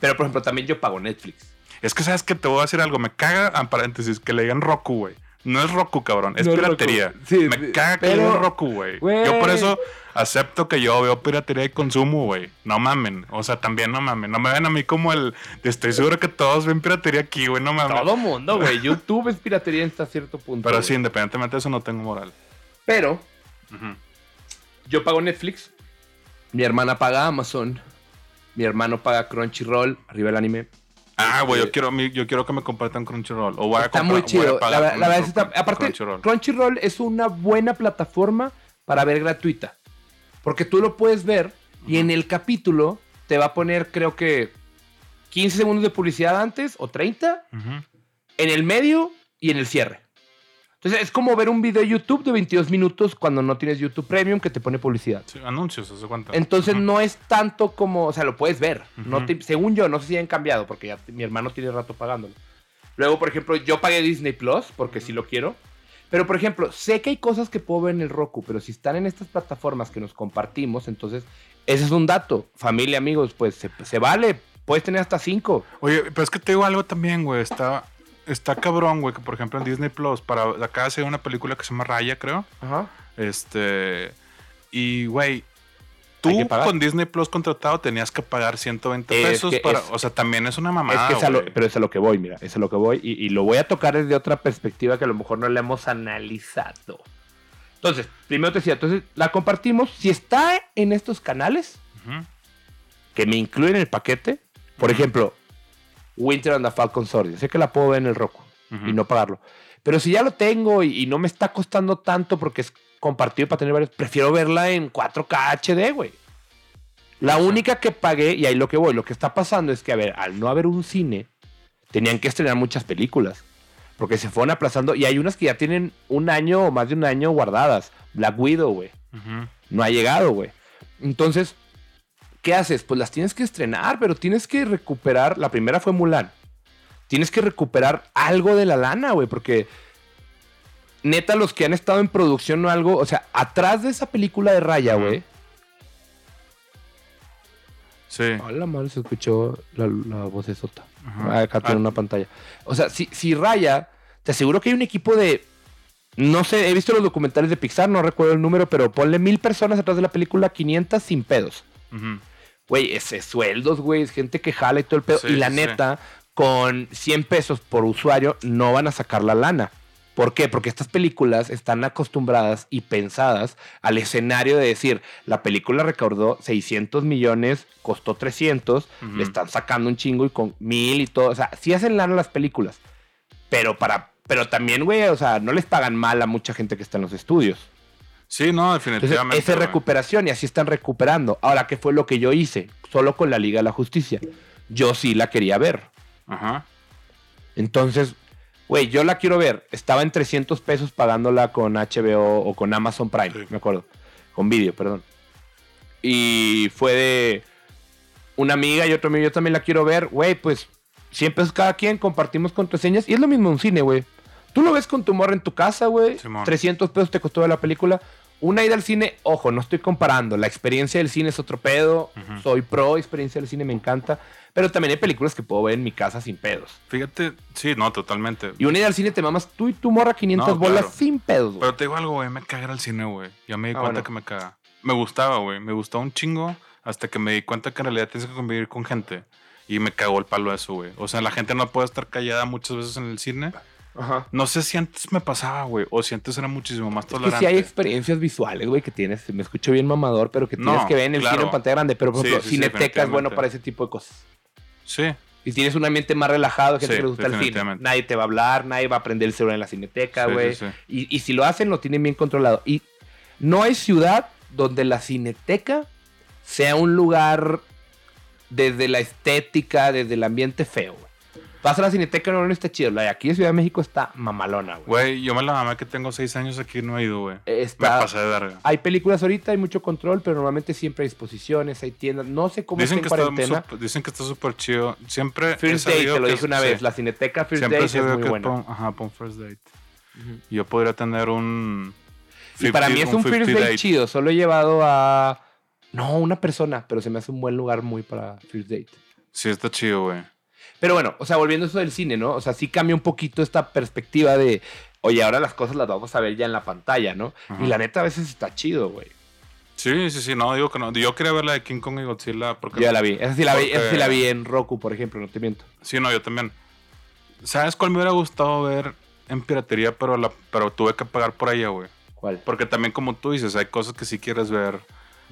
Pero, por ejemplo, también yo pago Netflix. Es que, ¿sabes que Te voy a decir algo. Me caga, en paréntesis, que le digan Roku, güey. No es Roku, cabrón. Es No es piratería. Sí, me caga que pero- le digan Roku, güey. Yo por eso acepto que yo veo piratería y consumo, güey. No mamen. O sea, también no mamen. No me ven a mí como el... Estoy seguro que todos ven piratería aquí, güey. No mamen. Todo mundo, güey. YouTube es piratería hasta cierto punto. Pero sí, independientemente de eso, no tengo moral. Pero yo pago Netflix. Mi hermana paga Amazon. Mi hermano paga Crunchyroll. Arriba el anime. Ah, güey, Este- yo quiero, mi- yo quiero que me compartan Crunchyroll. O voy a Está comprar- muy a chido. La, con- la verdad está- aparte, Crunchyroll. Crunchyroll. es una buena plataforma para ver gratuita. Porque tú lo puedes ver y en el capítulo te va a poner, creo que 15 segundos de publicidad antes o 30, Ujú. en el medio y en el cierre. Entonces es como ver un video de YouTube de 22 minutos cuando no tienes YouTube Premium que te pone publicidad. Sí, anuncios, ¿se cuenta? Entonces Ujú. no es tanto como, o sea, lo puedes ver. no Ujú. te- según yo, no sé si han cambiado porque ya mi hermano tiene rato pagándolo. Luego, por ejemplo, yo pagué Disney Plus porque sí lo quiero. Pero, por ejemplo, sé que hay cosas que puedo ver en el Roku, pero si están en estas plataformas que nos compartimos, entonces ese es un dato. Familia, amigos, pues se, se vale. Puedes tener hasta cinco. Oye, pero es que te digo algo también, güey. Está, está cabrón, güey, que por ejemplo en Disney Plus, para acá hace una película que se llama Raya, creo. Ajá. Este. Y, güey. Tú con Disney Plus contratado tenías que pagar 120 Es pesos para. es- o sea, también es una mamada. es que es a lo- güey. pero es a lo que voy, mira, es a lo que voy. Y, y lo voy a tocar desde otra perspectiva que a lo mejor no le hemos analizado. Entonces, primero te decía, entonces la compartimos. Si está en estos canales que me incluyen el paquete, por ejemplo, Winter and the Falcon Sword, sé que la puedo ver en el Roku Ujú. y no pagarlo. Pero si ya lo tengo y, y no me está costando tanto porque es compartido para tener varios, prefiero verla en 4K HD, güey. La única que pagué, y ahí lo que voy, lo que está pasando es que, a ver, al no haber un cine, tenían que estrenar muchas películas. Porque se fueron aplazando y hay unas que ya tienen un año o más de un año guardadas. Black Widow, güey. Ujú. No ha llegado, güey. Entonces, ¿qué haces? Pues las tienes que estrenar, pero tienes que recuperar. La primera fue Mulan. Tienes que recuperar algo de la lana, güey, porque neta, los que han estado en producción o algo, o sea, atrás de esa película de Raya, güey. Sí. Hola, madre, se escuchó la, la voz de Sota. Ajá. Acá tiene Ah, una pantalla. O sea, si, si Raya, te aseguro que hay un equipo de. No sé, he visto los documentales de Pixar, no recuerdo el número, pero ponle mil personas atrás de la película, 500 sin pedos. ujú. Güey, ese sueldos, güey, es gente que jala y todo el pedo. Sí, y la sí, neta, con 100 pesos por usuario, no van a sacar la lana. ¿Por qué? Porque estas películas están acostumbradas y pensadas al escenario de decir, la película recaudó 600 millones, costó 300, Ujú. le están sacando un chingo y con mil y todo. O sea, sí hacen lana las películas. Pero para, pero también, güey, o sea, no les pagan mal a mucha gente que está en los estudios. Sí, no, definitivamente. esa es recuperación y así están recuperando. Ahora, ¿qué fue lo que yo hice? Solo con la Liga de la Justicia. Yo sí la quería ver. Ajá. Entonces, güey, yo la quiero ver. Estaba en 300 pesos pagándola con HBO o con Amazon Prime, Sí. me acuerdo. Con vídeo, perdón. Y fue de una amiga y otro amigo, yo también la quiero ver. Güey, pues 100 pesos cada quien, compartimos contraseñas. Y es lo mismo un cine, güey. Tú lo ves con tu morra en tu casa, güey. Simón. 300 pesos te costó la película. Una ida al cine, ojo, no estoy comparando. La experiencia del cine es otro pedo. Soy pro experiencia del cine, me encanta. Pero también hay películas que puedo ver en mi casa sin pedos. Fíjate, sí, no, totalmente. Y una ida al cine te mamas tú y tu morra 500 No, bolas claro. sin pedos, güey. Pero te digo algo, güey, me caga al cine, güey. Ya me di Ah, cuenta bueno. que me caga. Me gustaba, güey. Me gustaba un chingo hasta que me di cuenta que en realidad tienes que convivir con gente. Y me cagó el palo eso, güey. O sea, la gente no puede estar callada muchas veces en el cine. Ajá. No sé si antes me pasaba, güey. O si antes era muchísimo más Es que tolerante. sí hay experiencias visuales, güey, que tienes. Me escucho bien mamador, pero que tienes No, que ver en el claro. cine en pantalla grande. Pero, por ejemplo, sí, sí, Cineteca es bueno para ese tipo de cosas. Sí, Y tienes un ambiente más relajado, gente que le gusta el cine. Nadie te va a hablar, nadie va a prender el celular en la cineteca, güey. Y, y si lo hacen, lo tienen bien controlado. Y no hay ciudad donde la cineteca sea un lugar desde la estética, desde el ambiente feo, güey. Vas a la cineteca, no, no está chido. La de aquí de Ciudad de México está mamalona, güey. Güey, yo me la mamé que tengo seis años aquí no he ido, güey. Me Está, pasé de verga. hay películas ahorita, hay mucho control, pero normalmente siempre hay exposiciones, hay tiendas. No sé cómo Dicen está que, en está cuarentena. sup- dicen que está súper chido. Siempre. First Date, te lo dije una sí. vez. La cineteca First Siempre Date es muy que buena. pon- ajá, pon First Date. Yo podría tener un. Y para 50 mí es un first 50 date, chido. Solo he llevado a. No, una persona, pero se me hace un buen lugar muy para first date. Sí, está chido, güey. Pero bueno, o sea, volviendo a eso del cine, ¿no? O sea, sí cambia un poquito esta perspectiva de, oye, ahora las cosas las vamos a ver ya en la pantalla, ¿no? Ajá. Y la neta a veces está chido, güey. Sí, sí, sí. No, digo que no. Yo quería ver la de King Kong y Godzilla porque. Yo ya la vi. Esa sí la vi, esa sí Porque- la vi en Roku, por ejemplo, no te miento. Sí, no, yo también. ¿Sabes cuál me hubiera gustado ver en piratería, pero, la, pero tuve que pagar por ella, güey? ¿Cuál? Porque también, como tú dices, hay cosas que sí quieres ver.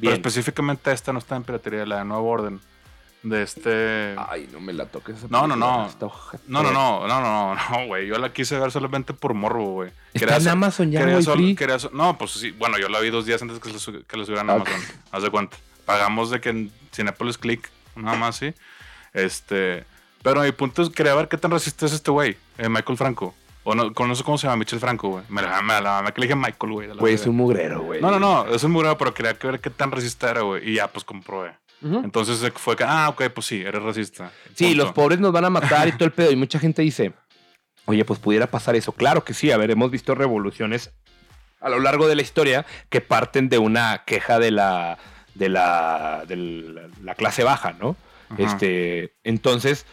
Pero específicamente esta no está en piratería, la de Nuevo Orden. De este. Ay, no me la toques. esa No, no, no. ojete. No, no, no, no, no, no, güey. Yo la quise ver solamente por morbo, güey. Está Quería en Amazon ya, quería sol- No, pues sí. Bueno, yo la vi dos días antes que, la que la subieran a. Amazon. Haz de cuenta. Pagamos de que en Cinepolis Click, nada más, sí. Este. Pero mi punto es, quería ver qué tan racista es este güey, eh, Michael Franco. O no, con- no sé cómo se llama, Michel Franco, güey. Me la, me la, me que le dije Michael, güey. Güey, es un mugrero, güey. No, no, no, es un murado, pero quería que ver qué tan racista era, güey. Y ya, pues comprobé. Ujú. Entonces eh, fue que, ah, ok, pues sí, eres racista. Sí, Punto. los pobres nos van a matar y todo el pedo. Y mucha gente dice, oye, pues pudiera pasar eso. Claro que sí, a ver, hemos visto revoluciones a lo largo de la historia que parten de una queja de la, de la, de la, la clase baja, ¿no? Ajá. Este, entonces,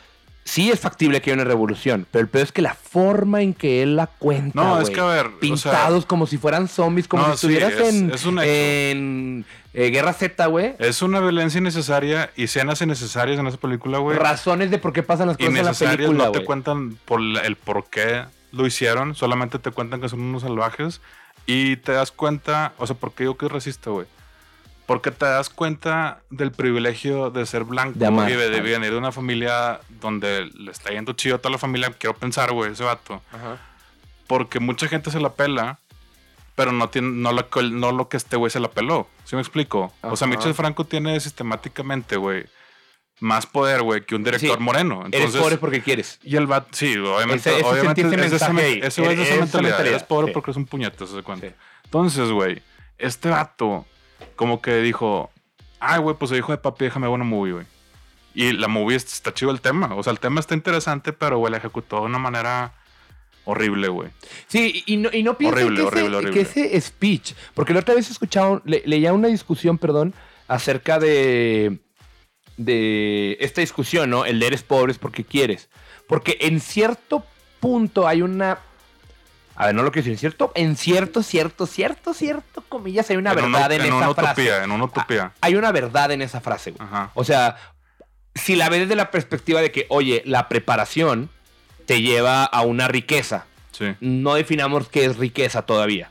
sí es factible que haya una revolución, pero el pedo es que la forma en que él la cuenta, No, es que a ver, o sea, pintados como si fueran zombies, como No, si sí, estuvieras es- en, es un hecho. en eh, Guerra Z, güey. Es una violencia innecesaria y escenas innecesarias en esa película, güey. Razones de por qué pasan las cosas en la película, no te cuentan por la- el por qué lo hicieron, solamente te cuentan que son unos salvajes. Y te das cuenta, o sea, ¿por qué digo que es racista, güey? Porque te das cuenta del privilegio de ser blanco De amar. y de, de venir de una familia donde le está yendo chido a toda la familia. Quiero pensar, güey, ese vato. Porque mucha gente se la pela, pero no, tiene, no, lo, que- no lo que este güey se la peló. ¿Sí me explico? O sea, Ajá. Michel Franco tiene sistemáticamente, güey, más poder, güey, que un director Sí. moreno. Eres Entonces, pobre porque quieres. y el vato, sí, obviamente, Ese- obviamente es esa, esa Esa mentalidad. mentalidad, Eres pobre sí. porque es un puñete, se cuenta. Sí. Entonces, güey, este vato como que dijo, ay, güey, pues hijo de papi, déjame ver una movie, güey. Y la movie est- está chido el tema. O sea, el tema está interesante, pero, güey, la ejecutó de una manera horrible, güey. Sí, y no, y no piensen Horrible, que, horrible, ese, horrible. que ese speech, porque la otra vez escuchaba, le- leía una discusión, perdón, acerca de, de esta discusión, ¿no? El de eres pobre es porque quieres. Porque en cierto punto hay una... A ver, no lo quiero decir, cierto, en cierto, cierto, cierto, cierto, comillas, hay una En una- verdad en, en esa una frase. utopía, en una utopía. Hay una verdad en esa frase, güey. Ajá. O sea, si la ves desde la perspectiva de que, oye, la preparación te lleva a una riqueza. Sí. No definamos qué es riqueza todavía.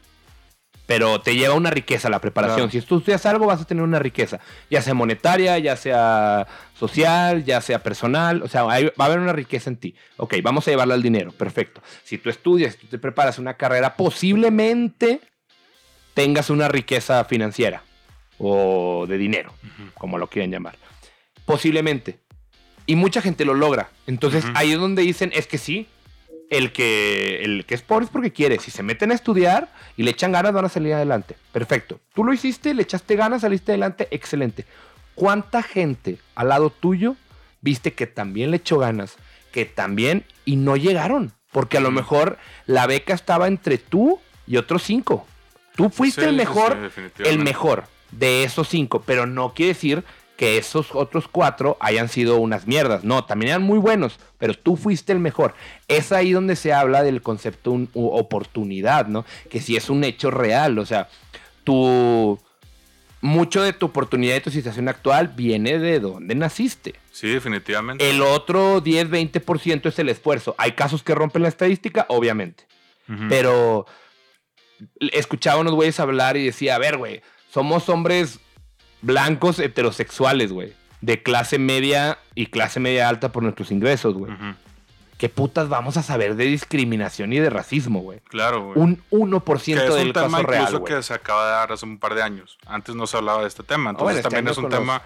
Pero te lleva una riqueza la preparación. Claro. Si tú estudias algo, vas a tener una riqueza. Ya sea monetaria, ya sea social, ya sea personal. O sea, hay- va a haber una riqueza en ti. Ok, vamos a llevarla al dinero. Perfecto. Si tú estudias, si tú te preparas una carrera, posiblemente tengas una riqueza financiera o de dinero como lo quieran llamar. Posiblemente. Y mucha gente lo logra. Entonces ahí es donde dicen, es que sí, el que, el que es pobre es porque quiere. Si se meten a estudiar y le echan ganas, van a salir adelante. Perfecto. Tú lo hiciste, le echaste ganas, saliste adelante, excelente. ¿Cuánta gente al lado tuyo viste que también le echó ganas, que también y no llegaron? Porque a lo mejor la beca estaba entre tú y otros cinco. Tú fuiste Sí, el mejor, sí, el mejor de esos cinco, pero no quiere decir que esos otros cuatro hayan sido unas mierdas. No, también eran muy buenos, pero tú fuiste el mejor. Es ahí donde se habla del concepto un- u- oportunidad, ¿no? Que si es un hecho real, o sea, tu mucho de tu oportunidad y tu situación actual viene de donde naciste. Sí, definitivamente. El otro 10-20% es el esfuerzo. Hay casos que rompen la estadística, obviamente. Pero escuchaba unos güeyes hablar y decía, a ver, güey, somos hombres blancos heterosexuales, güey. De clase media y clase media alta por nuestros ingresos, güey. ¿Qué putas vamos a saber de discriminación y de racismo, güey? Claro, güey. Un 1% que es del un tema caso real, güey. que se acaba de dar hace un par de años. Antes no se hablaba de este tema. Entonces bueno, este también es un los- tema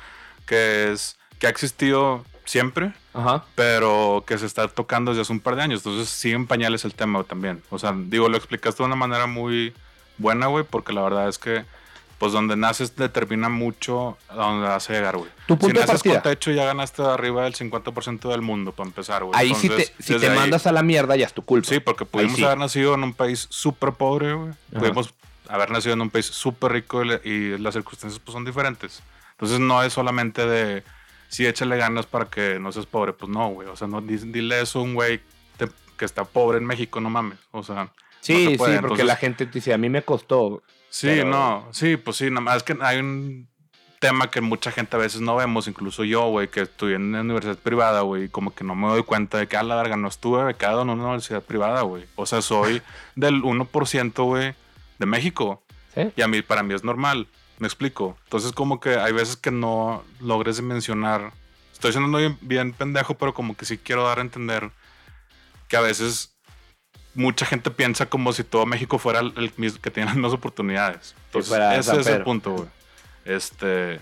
que es que ha existido siempre, Ajá. pero que se está tocando desde hace un par de años. Entonces sigue en pañales el tema también. O sea, digo, lo explicaste de una manera muy buena, güey, porque la verdad es que pues donde naces determina mucho a dónde vas a llegar, güey. Tu Si punto de naces partida. con techo ya ganaste arriba del 50% del mundo para empezar, güey. Ahí sí Entonces, te, si te ahí- mandas a la mierda ya es tu culpa. Sí, porque pudimos sí. haber nacido en un país súper pobre, güey. Pudimos haber nacido en un país súper rico y, las circunstancias pues, son diferentes. Entonces no es solamente de, si échale ganas para que no seas pobre. Pues no, güey. O sea, no, di- dile eso a un güey que está pobre en México, no mames. O sea, sí, no se puede. sí, porque Entonces, la gente te dice, a mí me costó. Sí, pero- no, sí, pues sí, nada más que hay un tema que mucha gente a veces no vemos, incluso yo, güey, que estudié en una universidad privada, güey, como que no me doy cuenta de que a la verga no estuve becado en una universidad privada, güey. O sea, soy del 1%, güey, de México. ¿sí? Y a mí, para mí es normal, me explico. Entonces, como que hay veces que no logres mencionar. Estoy siendo bien, bien pendejo, pero como que sí quiero dar a entender que a veces mucha gente piensa como si todo México fuera el, el que tiene las mismas oportunidades. Entonces, ese es el punto, güey. Este.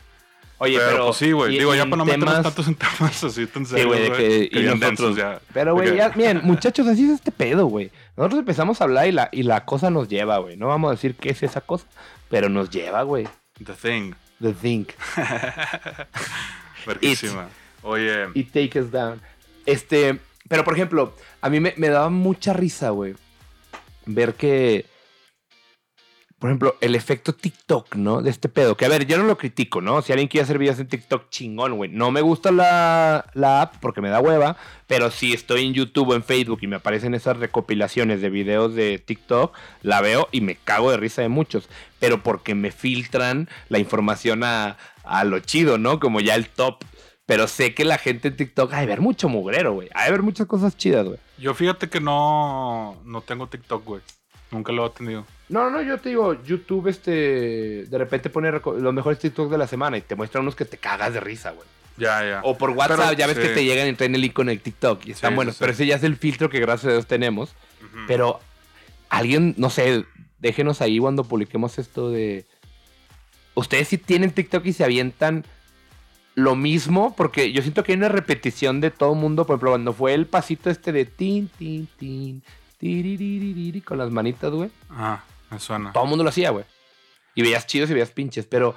Oye, pero, pero, pues sí, güey. y- Digo, y ya para no meternos temas- tantos en temas así tan Sí, serios, güey, que que y nosotros. ya. Pero, güey, ya, miren, muchachos, así es este pedo, güey. Nosotros empezamos a hablar y la, y la cosa nos lleva, güey. No vamos a decir qué es esa cosa, pero nos lleva, güey. The Thing. The think. Verguísima. Oye, It take us down. Este, pero por ejemplo, a mí me, daba mucha risa, güey. Ver que, por ejemplo, el efecto TikTok, ¿no? De este pedo. Que a ver, yo no lo critico, ¿no? Si alguien quiere hacer videos en TikTok, chingón, güey. No me gusta la, la app porque me da hueva. Pero si estoy en YouTube o en Facebook y me aparecen esas recopilaciones de videos de TikTok, la veo y me cago de risa de muchos. Pero porque me filtran la información a, a lo chido, ¿no? Como ya el top. Pero sé que la gente en TikTok ha de ver mucho mugrero, güey. Ha de ver muchas cosas chidas, güey. yo fíjate que no, no tengo TikTok, güey. Nunca lo he tenido. No, no, yo te digo, YouTube, este, de repente pone los mejores TikToks de la semana y te muestra unos que te cagas de risa, güey. Ya, ya. O por WhatsApp, Pero, ya ves que te llegan y traen el link con el TikTok y están Sí, buenos. sí, sí. Pero ese ya es el filtro que gracias a Dios tenemos. Pero alguien, no sé, déjenos ahí cuando publiquemos esto de. Ustedes sí tienen TikTok y se avientan lo mismo, porque yo siento que hay una repetición de todo mundo. Por ejemplo, cuando fue el pasito este de tin, tin, tin, tiriririri, con las manitas, güey. Ah, me suena. Todo el mundo lo hacía, güey. Y veías chidos y veías pinches, pero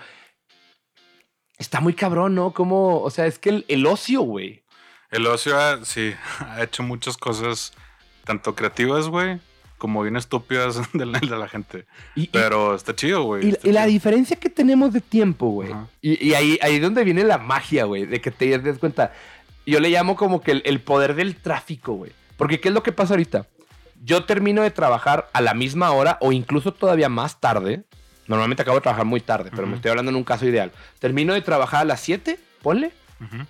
está muy cabrón, ¿no? Como, o sea, es que el, el ocio, güey. El ocio, sí, ha hecho muchas cosas, tanto creativas, güey, como bien estúpidas de la, de la gente. Y, y- Pero está chido, güey. y, y la chido. diferencia que tenemos de tiempo, güey. Y, y ahí, ahí es donde viene la magia, güey, de que te des cuenta. Yo le llamo como que el, el poder del tráfico, güey. Porque ¿qué es lo que pasa ahorita? Yo termino de trabajar a la misma hora o incluso todavía más tarde. Normalmente acabo de trabajar muy tarde, pero me Ujú. estoy hablando en un caso ideal. Termino de trabajar a las 7, ponle. Ujú.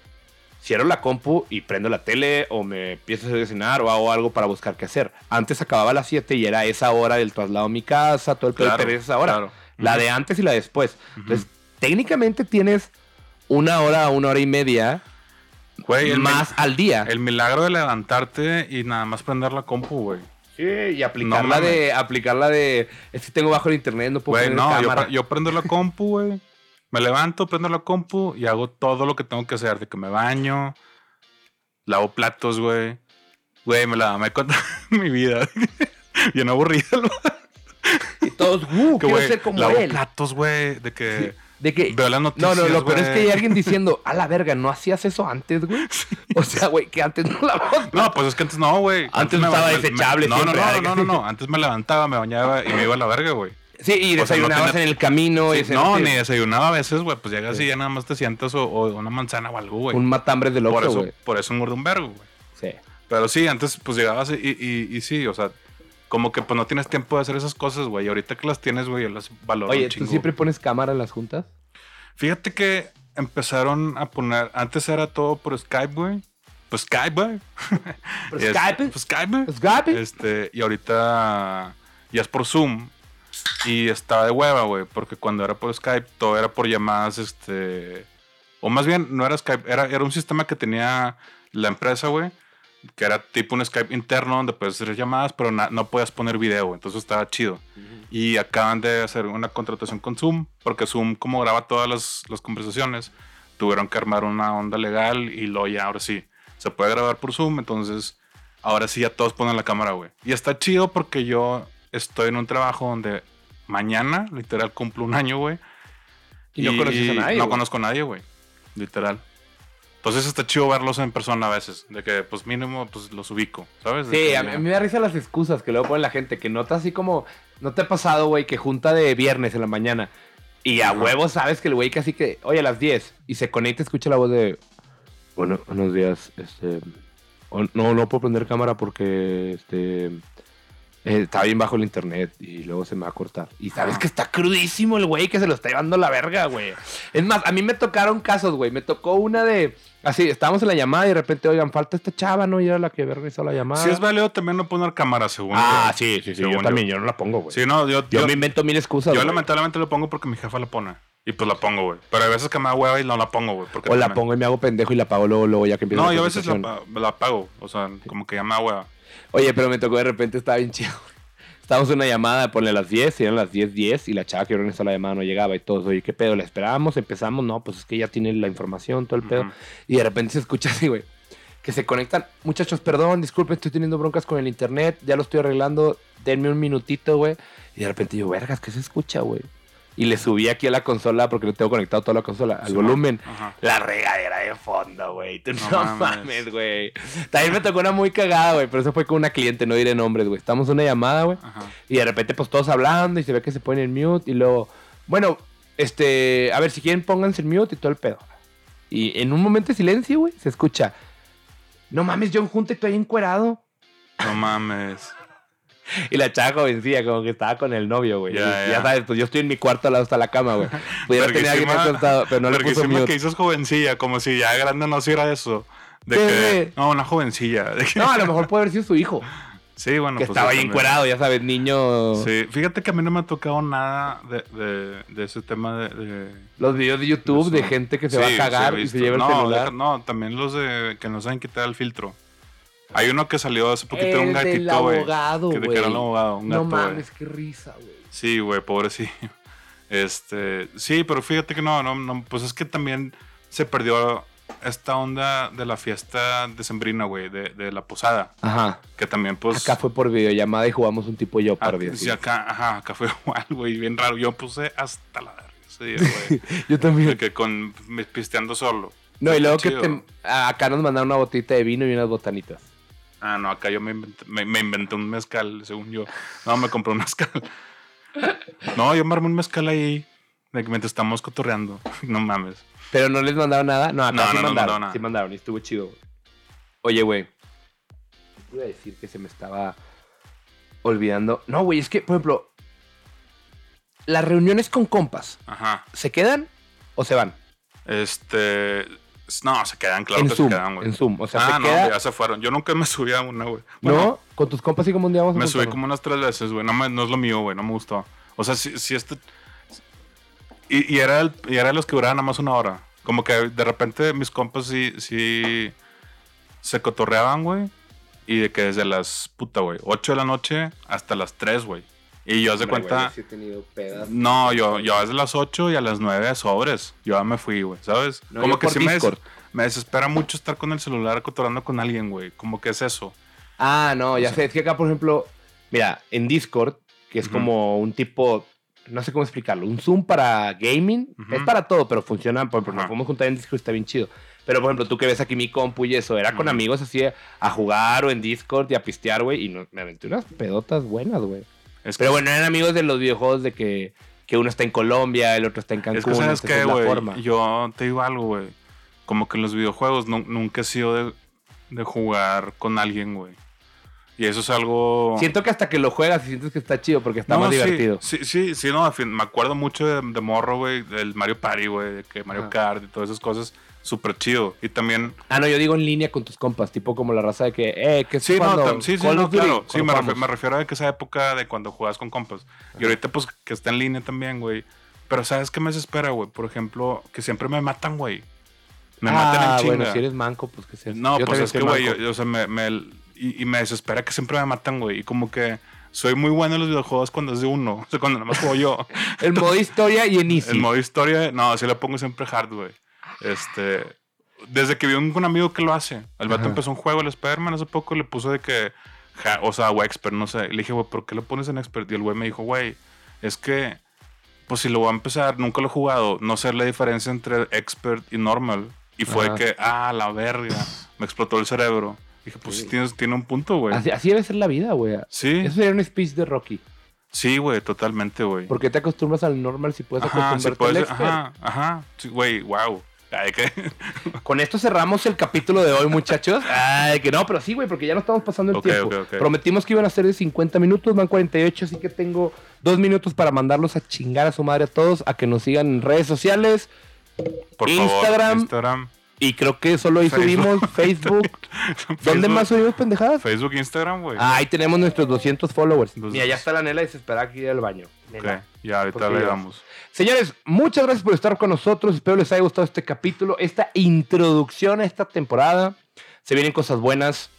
Cierro la compu y prendo la tele o me empiezo a cenar o hago algo para buscar qué hacer. Antes acababa a las 7 y era esa hora del traslado a mi casa, todo el Claro, pero es esa hora. claro. La de antes y la de después. Ujú. Entonces, técnicamente tienes una hora, una hora y media Güey, más al día. el milagro de levantarte y nada más prender la compu, güey. sí, y aplicarla No de, aplicarla de, es que tengo bajo el internet, no puedo Güey, no, yo, cámara. pre- yo prendo la compu, güey. Me levanto, prendo la compu y hago todo lo que tengo que hacer. De que me baño, lavo platos, güey. Güey, me la me cuenta mi vida. Bien aburrida. ¿no? Y todos, uh, Que, quiero güey, ser como lavo él. platos, güey. De que De que, veo las no, noticias, no, lo peor es que hay alguien diciendo, a la verga, ¿no hacías eso antes, güey? O sea, güey, que antes no lavabas No, pues es que antes no, güey. Antes me- estaba me- desechable No, no, no, ay, no, no, no. Antes me levantaba, me bañaba y me iba a la verga, güey. Sí, y O sea, no desayunabas tenía- en el camino. y Sí, ese- no, ni desayunaba a veces, güey. Pues llegas Sí. y ya nada más te sientas o, o una manzana o algo, güey. Un matambre de Por loco, eso, güey. por eso un güey. Sí. Pero sí, antes pues llegabas y, y, y sí, o sea, como que pues no tienes tiempo de hacer esas cosas, güey. Y ahorita que las tienes, güey, yo las valoro Oye, ¿tú siempre pones cámara en las juntas? Fíjate que empezaron a poner, antes era todo por Skype, güey. Pues Skype, güey. ¿Por Skype? Pues Skype. ¿Skype? Este, y ahorita ya es por Zoom. Y estaba de hueva, güey, porque cuando era por Skype, todo era por llamadas, este... O más bien, no era Skype, era, era un sistema que tenía la empresa, güey, que era tipo un Skype interno donde puedes hacer llamadas, pero no podías poner video, güey, entonces estaba chido. Y acaban de hacer una contratación con Zoom, porque Zoom, como graba todas las, las conversaciones, tuvieron que armar una onda legal y luego ya, ahora sí, se puede grabar por Zoom, entonces ahora sí ya todos ponen la cámara, güey. Y está chido porque yo estoy en un trabajo donde mañana, literal, cumplo un año, güey. Y no conoces a nadie, No conozco a nadie, güey. Literal. Entonces está chido verlos en persona a veces. De que, pues mínimo, pues los ubico, ¿sabes? De Sí, a mí, ya- me da risa las excusas que luego pone la gente, que nota así como, no te ha pasado, güey, que junta de viernes en la mañana y a Ajá. huevo sabes que el güey casi que, oye, a las 10 y se conecta y escucha la voz de, bueno, buenos días, este, no, no puedo prender cámara porque, este, eh, está bien bajo el internet y luego se me va a cortar. Y sabes que está crudísimo el güey que se lo está llevando la verga, güey. Es más, a mí me tocaron casos, güey. Me tocó una de. Así, estábamos en la llamada y de repente, oigan, falta esta chava, ¿no? Y era la que organizó la llamada. Sí es válido también no poner cámara, según Ah, yo. sí, sí, sí. Según Yo también, yo no la pongo, güey. Sí, no, yo, yo, me invento mil excusas. yo lamentablemente lo pongo porque mi jefa la pone. Y pues la pongo, güey. Pero a veces que me da hueva y no la pongo, güey. O la también- pongo y me hago pendejo y la pago luego, luego ya que empieza No, la yo a veces la, la apago. O sea, como que ya me da hueva. Oye, pero me tocó de repente, estaba bien chido. Estábamos en una llamada, ponle a las 10, y eran las 10, 10, y la chava que organizó la llamada no llegaba y todos, oye, ¿qué pedo? ¿La esperábamos? ¿Empezamos? No, pues es que ya tiene la información, todo el pedo. Y de repente se escucha así, güey. Que se conectan. Muchachos, perdón, disculpen, estoy teniendo broncas con el internet. Ya lo estoy arreglando. Denme un minutito, güey. Y de repente yo, vergas, ¿qué se escucha, güey? Y le subí aquí a la consola porque no tengo conectado toda la consola, al Sí, volumen. Ajá. La regadera de fondo, güey. Tú no, No mames, güey. También me tocó una muy cagada, güey. Pero eso fue con una cliente, no diré nombres, güey. Estamos en una llamada, güey. Y de repente, pues todos hablando y se ve que se ponen en mute. Y luego, bueno, este, a ver, si quieren, pónganse en mute y todo el pedo. Y en un momento de silencio, güey, se escucha. No mames, John Junte, estoy ahí encuerado. No mames. Y la chava jovencilla, como que estaba con el novio, güey. Ya, ya. sabes, pues yo estoy en mi cuarto al lado hasta la cama, güey. Pudiera tener alguien acostado, pero no le puso mute. que dices jovencilla, como si ya grande no hiciera eso. De que, no, una jovencilla. De que- No, a lo mejor puede haber sido su hijo. Sí, bueno, que pues estaba ahí encuerado, ya sabes, niño. Sí, fíjate que a mí no me ha tocado nada de, de, de ese tema de, de- Los videos de YouTube de gente que se Sí, va a cagar he y se lleva el no, celular. deja- no, también los de que no saben quitar el filtro. Hay uno que salió hace poquito, el un del gatito, güey. abogado, Que, güey. que era un abogado, un no gato, güey. mames, qué risa, güey. Sí, güey, pobrecillo. Este, sí, pero fíjate que no, no, no, pues es que también se perdió esta onda de la fiesta decembrina, güey, de, de la posada. Ajá. Que también, pues. Acá fue por videollamada y jugamos un tipo yo para sí, acá, ajá, acá fue igual, güey, bien raro. Yo puse hasta la ese día, güey. Yo De también. que con pisteando solo. No, y luego que te, acá nos mandaron una botita de vino y unas botanitas. Ah, no, acá yo me inventé, me, me inventé un mezcal, según yo. No, me compré un mezcal. No, yo me armé un mezcal ahí, de que mientras estamos cotorreando. No mames. Pero no les mandaron nada. No, acá No, sí no mandaron. nada. Sí mandaron y estuvo chido. Oye, güey. Iba a decir que se me estaba olvidando. No, güey, es que, por ejemplo, las reuniones con compas, Ajá. ¿se quedan o se van? Este. No, se quedan, claro en que Zoom. se quedan, güey. en Zoom. O sea, ah, se no, queda. ya se fueron. Yo nunca me subí a una, güey. ¿No? Con tus compas sí como un día vamos a Me subí como unas tres veces, güey. No, me- no es lo mío, güey. No me gustó. O sea, si, si este. Y, y era el- y era los que duraban nada más una hora. Como que de repente mis compas sí, sí se cotorreaban, güey. Y de que desde las puta, güey, 8 de la noche hasta las 3, güey. Y yo Hombre, cuenta. güey, sí he tenido pedas. No, yo, yo desde las 8 y a las 9 sobres. Yo ya me fui, güey, ¿sabes? No, Como que sí me, des- me desespera mucho estar con el celular cotorreando con alguien, güey. Como que es eso. Ah, no, ya O sea- sé. Es que acá, por ejemplo, mira, en Discord, que es como un tipo, no sé cómo explicarlo, un Zoom para gaming. Es para todo, pero funciona. Por ejemplo, nos Ajá. podemos juntar en Discord, está bien chido. Pero, por ejemplo, tú que ves aquí mi compu y eso, era con amigos así a jugar o en Discord y a pistear, güey. Y no, me aventé unas pedotas buenas, güey. Es Pero bueno, eran amigos de los videojuegos de que, que uno está en Colombia, el otro está en Cancún. Es que, ¿sabes qué, güey? Yo te digo algo, güey. Como que en los videojuegos nu- nunca he sido de, de jugar con alguien, güey. Y eso es algo... Siento que hasta que lo juegas y sientes que está chido porque está No, más sí, divertido. Sí, sí, sí, no, me acuerdo mucho de, de morro, güey, del Mario Party, güey, de que Mario. Kart y todas esas cosas, súper chido. Y también, Ah, no, yo digo en línea con tus compas, tipo como la raza de que, eh, que sí, no, cuando sí, sí, no, claro, sí, me, refi- jugamos. me refiero a que esa época de cuando jugabas con compas. Y ahorita, pues, que está en línea también, güey. Pero, ¿sabes qué me desespera, güey? Por ejemplo, que siempre me matan, güey. Me matan en ah, chinga. bueno, si eres manco, pues que seas. No, Yo pues es que, güey, yo- o sea, me, me- y, y me desespera que siempre me matan, güey. Y como que soy muy bueno en los videojuegos cuando es de uno. O sea, cuando nada más juego yo. El modo historia y en easy. El modo historia, no, así le pongo siempre hard, güey. Este. Desde que vi un, un amigo que lo hace. El vato Ajá. empezó un juego, el Spider-Man, hace poco le puso de que. ja- o sea, o expert, no sé. Le dije, güey, ¿por qué lo pones en expert? Y el güey me dijo, güey, es que. Pues si lo voy a empezar, nunca lo he jugado. No sé la diferencia entre expert y normal. Y fue Ajá. que, ah, la verga. Me explotó el cerebro. Dije, pues sí, tienes, tiene un punto, güey. Así, así debe ser la vida, güey. Sí, Eso sería un speech de Rocky. sí, güey, totalmente, güey. ¿Por qué te acostumbras al normal si puedes Ajá, acostumbrarte puedes- al expert? ajá, ajá. Sí, güey, wow. Ay. Con esto cerramos el capítulo de hoy, muchachos. Ay, que no, pero sí, güey, porque ya no estamos pasando el tiempo. Prometimos que iban a ser de 50 minutos, van 48, así que tengo dos minutos para mandarlos a chingar a su madre a todos, a que nos sigan en redes sociales. Por Instagram. favor, Instagram. Y creo que solo ahí Facebook. subimos Facebook. ¿Dónde Facebook- más subimos pendejadas? Facebook, Instagram, güey. Ah, ahí tenemos nuestros 200 followers. Los- Mira, ya está la nela y se espera aquí al baño. ok, Nela. ya ahorita le damos. Señores, muchas gracias por estar con nosotros. Espero les haya gustado este capítulo, esta introducción a esta temporada. Se vienen cosas buenas.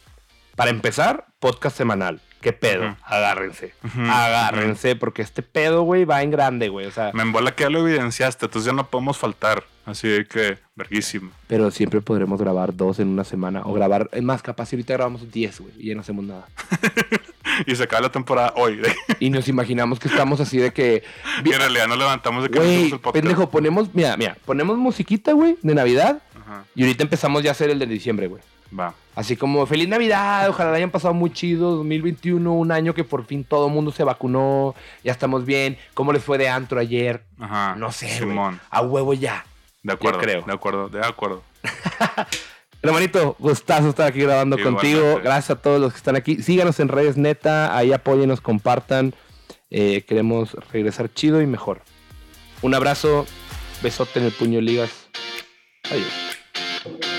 Para empezar, podcast semanal. ¿Qué pedo? Agárrense. Agárrense, porque este pedo, güey, va en grande, güey. O sea, Me embola que ya lo evidenciaste, entonces ya no podemos faltar. Así de que, verguísimo. pero siempre podremos grabar dos en una semana. O grabar, es más, capaz si ahorita grabamos 10, güey, y ya no hacemos nada. Y se acaba la temporada hoy. De Y nos imaginamos que estamos así de que. que en realidad nos levantamos de que no hacemos el pendejo, ponemos, mira, mira, ponemos musiquita, güey, de Navidad. Ajá, Y ahorita empezamos ya a hacer el de diciembre, güey. va. Así como feliz Navidad, ojalá la hayan pasado muy chido, 2021, un año que por fin todo el mundo se vacunó, ya estamos bien. ¿Cómo les fue de antro ayer? Ajá. No sé, güey. Simón. A huevo ya. De acuerdo. creo. De acuerdo, de acuerdo. Hermanito, gustazo estar aquí grabando Igualmente. contigo. Gracias a todos los que están aquí. Síganos en redes neta, ahí apóyenos, compartan. Eh, queremos regresar chido y mejor. Un abrazo, besote en el puño ligas. Adiós.